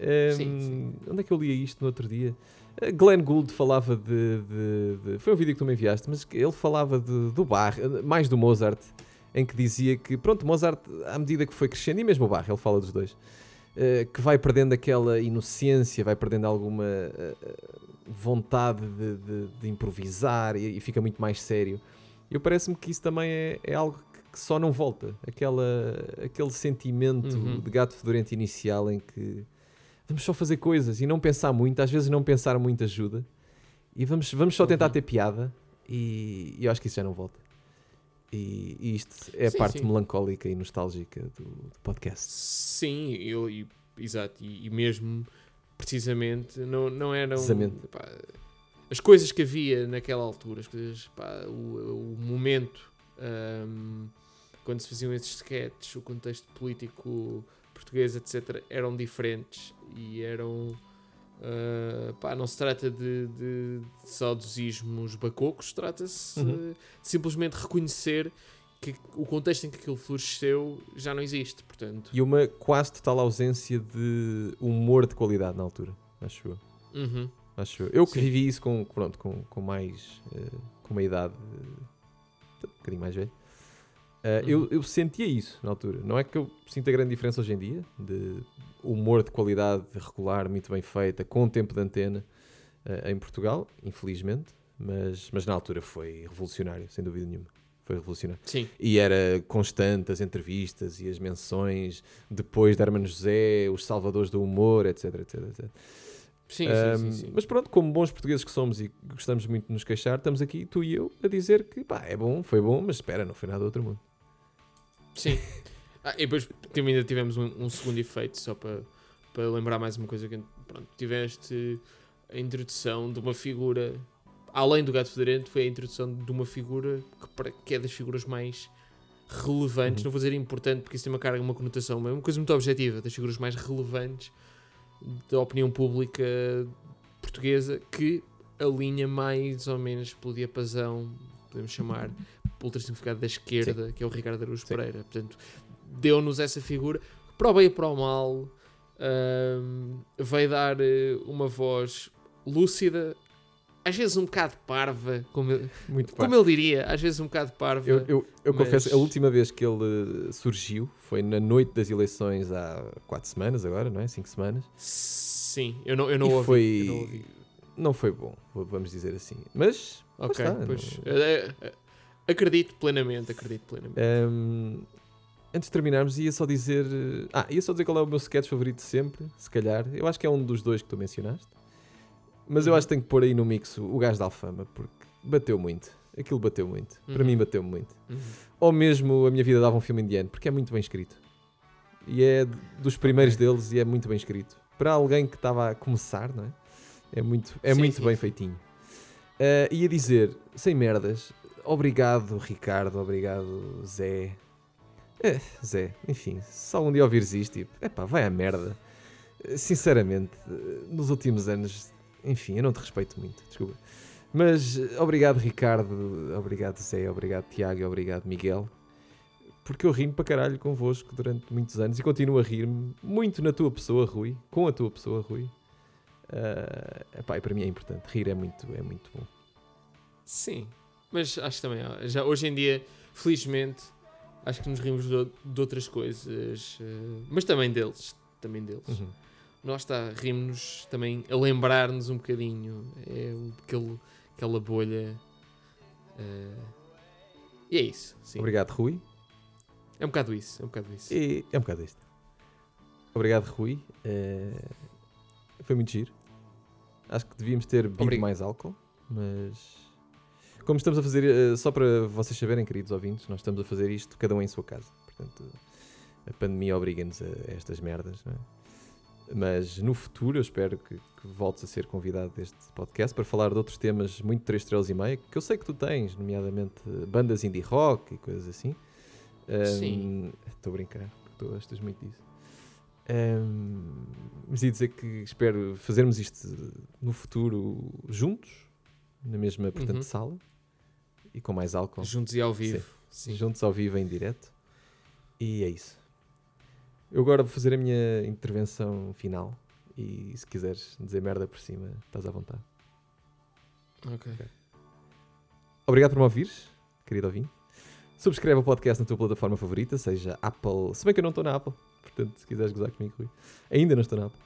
Um, sim, sim. Onde é que eu li isto no outro dia? Uh, Glenn Gould falava de, de, de, Foi um vídeo que tu me enviaste, mas ele falava de, do Bach, mais do Mozart, em que dizia que, pronto, Mozart, à medida que foi crescendo, e mesmo o Bach, ele fala dos dois, uh, que vai perdendo aquela inocência, vai perdendo alguma uh, vontade de, de improvisar e, e, fica muito mais sério. E parece-me que isso também é, é algo que só não volta. Aquela, aquele sentimento uhum. de gato fedorento inicial em que vamos só fazer coisas e não pensar muito, às vezes não pensar muito ajuda. E vamos, vamos só tentar uhum. ter piada e, e, eu acho que isso já não volta. E, e isto é sim, a parte sim. melancólica e nostálgica do, do podcast. Sim, eu, e, exato, e, e, mesmo precisamente não, não eram pá, as coisas que havia naquela altura, as coisas, pá, o, o momento um, quando se faziam esses sketches, o contexto político português, etc., eram diferentes e eram. Uh, pá, não se trata de, de, de saudosismos bacocos, trata-se uhum. de simplesmente reconhecer que o contexto em que aquilo floresceu já não existe, portanto. E uma quase total ausência de humor de qualidade na altura, acho eu. Uhum. Acho eu. Eu que Sim. vivi isso com, pronto, com, com mais. Uh, com uma idade uh, um bocadinho mais velha. Uh, uhum. eu, eu sentia isso na altura. Não é que eu sinta grande diferença hoje em dia, de humor de qualidade regular, muito bem feita, com tempo de antena uh, em Portugal, infelizmente, mas, mas na altura foi revolucionário, sem dúvida nenhuma. Foi revolucionário. Sim. E era constante as entrevistas e as menções, depois de Hermano José, os salvadores do humor, etc, etc, etc. Sim, um, sim, sim, sim, Mas pronto, como bons portugueses que somos e gostamos muito de nos queixar, estamos aqui, tu e eu, a dizer que pá, é bom, foi bom, mas espera, não foi nada do outro mundo. Sim. Ah, e depois ainda tivemos um, um, segundo efeito, só para, para lembrar mais uma coisa que pronto, tiveste a introdução de uma figura, além do gato federente, foi a introdução de uma figura que, que é das figuras mais relevantes, uhum. não vou dizer importante porque isso tem uma carga, uma conotação, mas é uma coisa muito objetiva, das figuras mais relevantes da opinião pública portuguesa que alinha mais ou menos pelo diapasão, podemos chamar, ultra significado da esquerda, Sim. que é o Ricardo Araújo Sim. Pereira. Portanto, deu-nos essa figura, para o bem e para o mal, um, vai dar eh, uma voz lúcida, às vezes um bocado parva, como, ele, Muito como ele diria, às vezes um bocado parva. Eu, eu, eu mas... confesso, a última vez que ele surgiu foi na noite das eleições há quatro semanas agora, não é? Cinco semanas. Sim, eu não, eu não, ouvi, foi... eu não ouvi. Não foi bom, vamos dizer assim. Mas. Ok, pois. Não... Acredito plenamente, acredito plenamente. Um, antes de terminarmos, ia só dizer. Ah, ia só dizer qual é o meu sketch favorito de sempre, se calhar. Eu acho que é um dos dois que tu mencionaste. Mas uhum. eu acho que tenho que pôr aí no mix o gajo da Alfama, porque bateu muito. Aquilo bateu muito. Uhum. Para mim, bateu muito. Uhum. Ou mesmo A Minha Vida Dava um Filme Indiano, porque é muito bem escrito. E é dos primeiros okay. deles e é muito bem escrito. Para alguém que estava a começar, não é? É muito, é sim, muito sim. bem feitinho. Uh, ia dizer, sem merdas, Obrigado, Ricardo. Obrigado, Zé. É, Zé, enfim, se algum dia ouvires isto, tipo, epá, vai à merda. Sinceramente, nos últimos anos, enfim, eu não te respeito muito, desculpa. Mas obrigado, Ricardo. Obrigado, Zé. Obrigado, Tiago. Obrigado, Miguel. Porque eu rimo para caralho convosco durante muitos anos e continuo a rir-me muito na tua pessoa, Rui. Com a tua pessoa, Rui. Uh, epá, para mim é importante. Rir é muito, é muito bom. Sim, mas acho que também, já hoje em dia, felizmente, acho que nos rimos de, de outras coisas, uh, mas também deles. Também deles. Uhum. Nós está, rimos também a lembrar-nos um bocadinho. É aquele, aquela bolha. Uh, e é isso. Sim. Obrigado, Rui. É um bocado isso. É um bocado isso. E é um bocado isto. Obrigado, Rui. Uh, foi muito giro. Acho que devíamos ter bebido mais álcool, mas como estamos a fazer, uh, só para vocês saberem, queridos ouvintes, nós estamos a fazer isto cada um em sua casa. Portanto, a pandemia obriga-nos a, a, estas merdas, não é? Mas no futuro eu espero que, que voltes a ser convidado deste podcast para falar de outros temas muito 3 estrelas e meia, que eu sei que tu tens, nomeadamente bandas indie rock e coisas assim. Sim. Estou a brincar, tu gostas muito disso. Um, mas ia dizer que espero fazermos isto no futuro juntos, na mesma, portanto, Uhum. sala e com mais álcool. Juntos e ao vivo. Sim. Juntos ao vivo em direto. E é isso. Eu agora vou fazer a minha intervenção final. E se quiseres dizer merda por cima, estás à vontade. Ok. Obrigado por me ouvires, querido ouvinte. Subscreve o podcast na tua plataforma favorita, seja Apple. Se bem que eu não estou na Apple, portanto, se quiseres gozar comigo, Rui. Ainda não estou na Apple.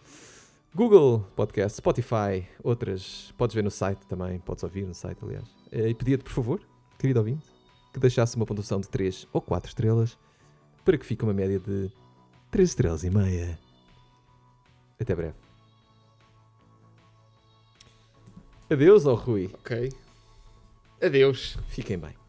Google Podcast, Spotify, outras. Podes ver no site também, podes ouvir no site, aliás. Eh, E pedia-te, por favor, querido ouvinte, que deixasse uma pontuação de 3 ou 4 estrelas para que fique uma média de 3 estrelas e meia. Até breve. Adeus, ó Rui. Ok. Adeus. Fiquem bem.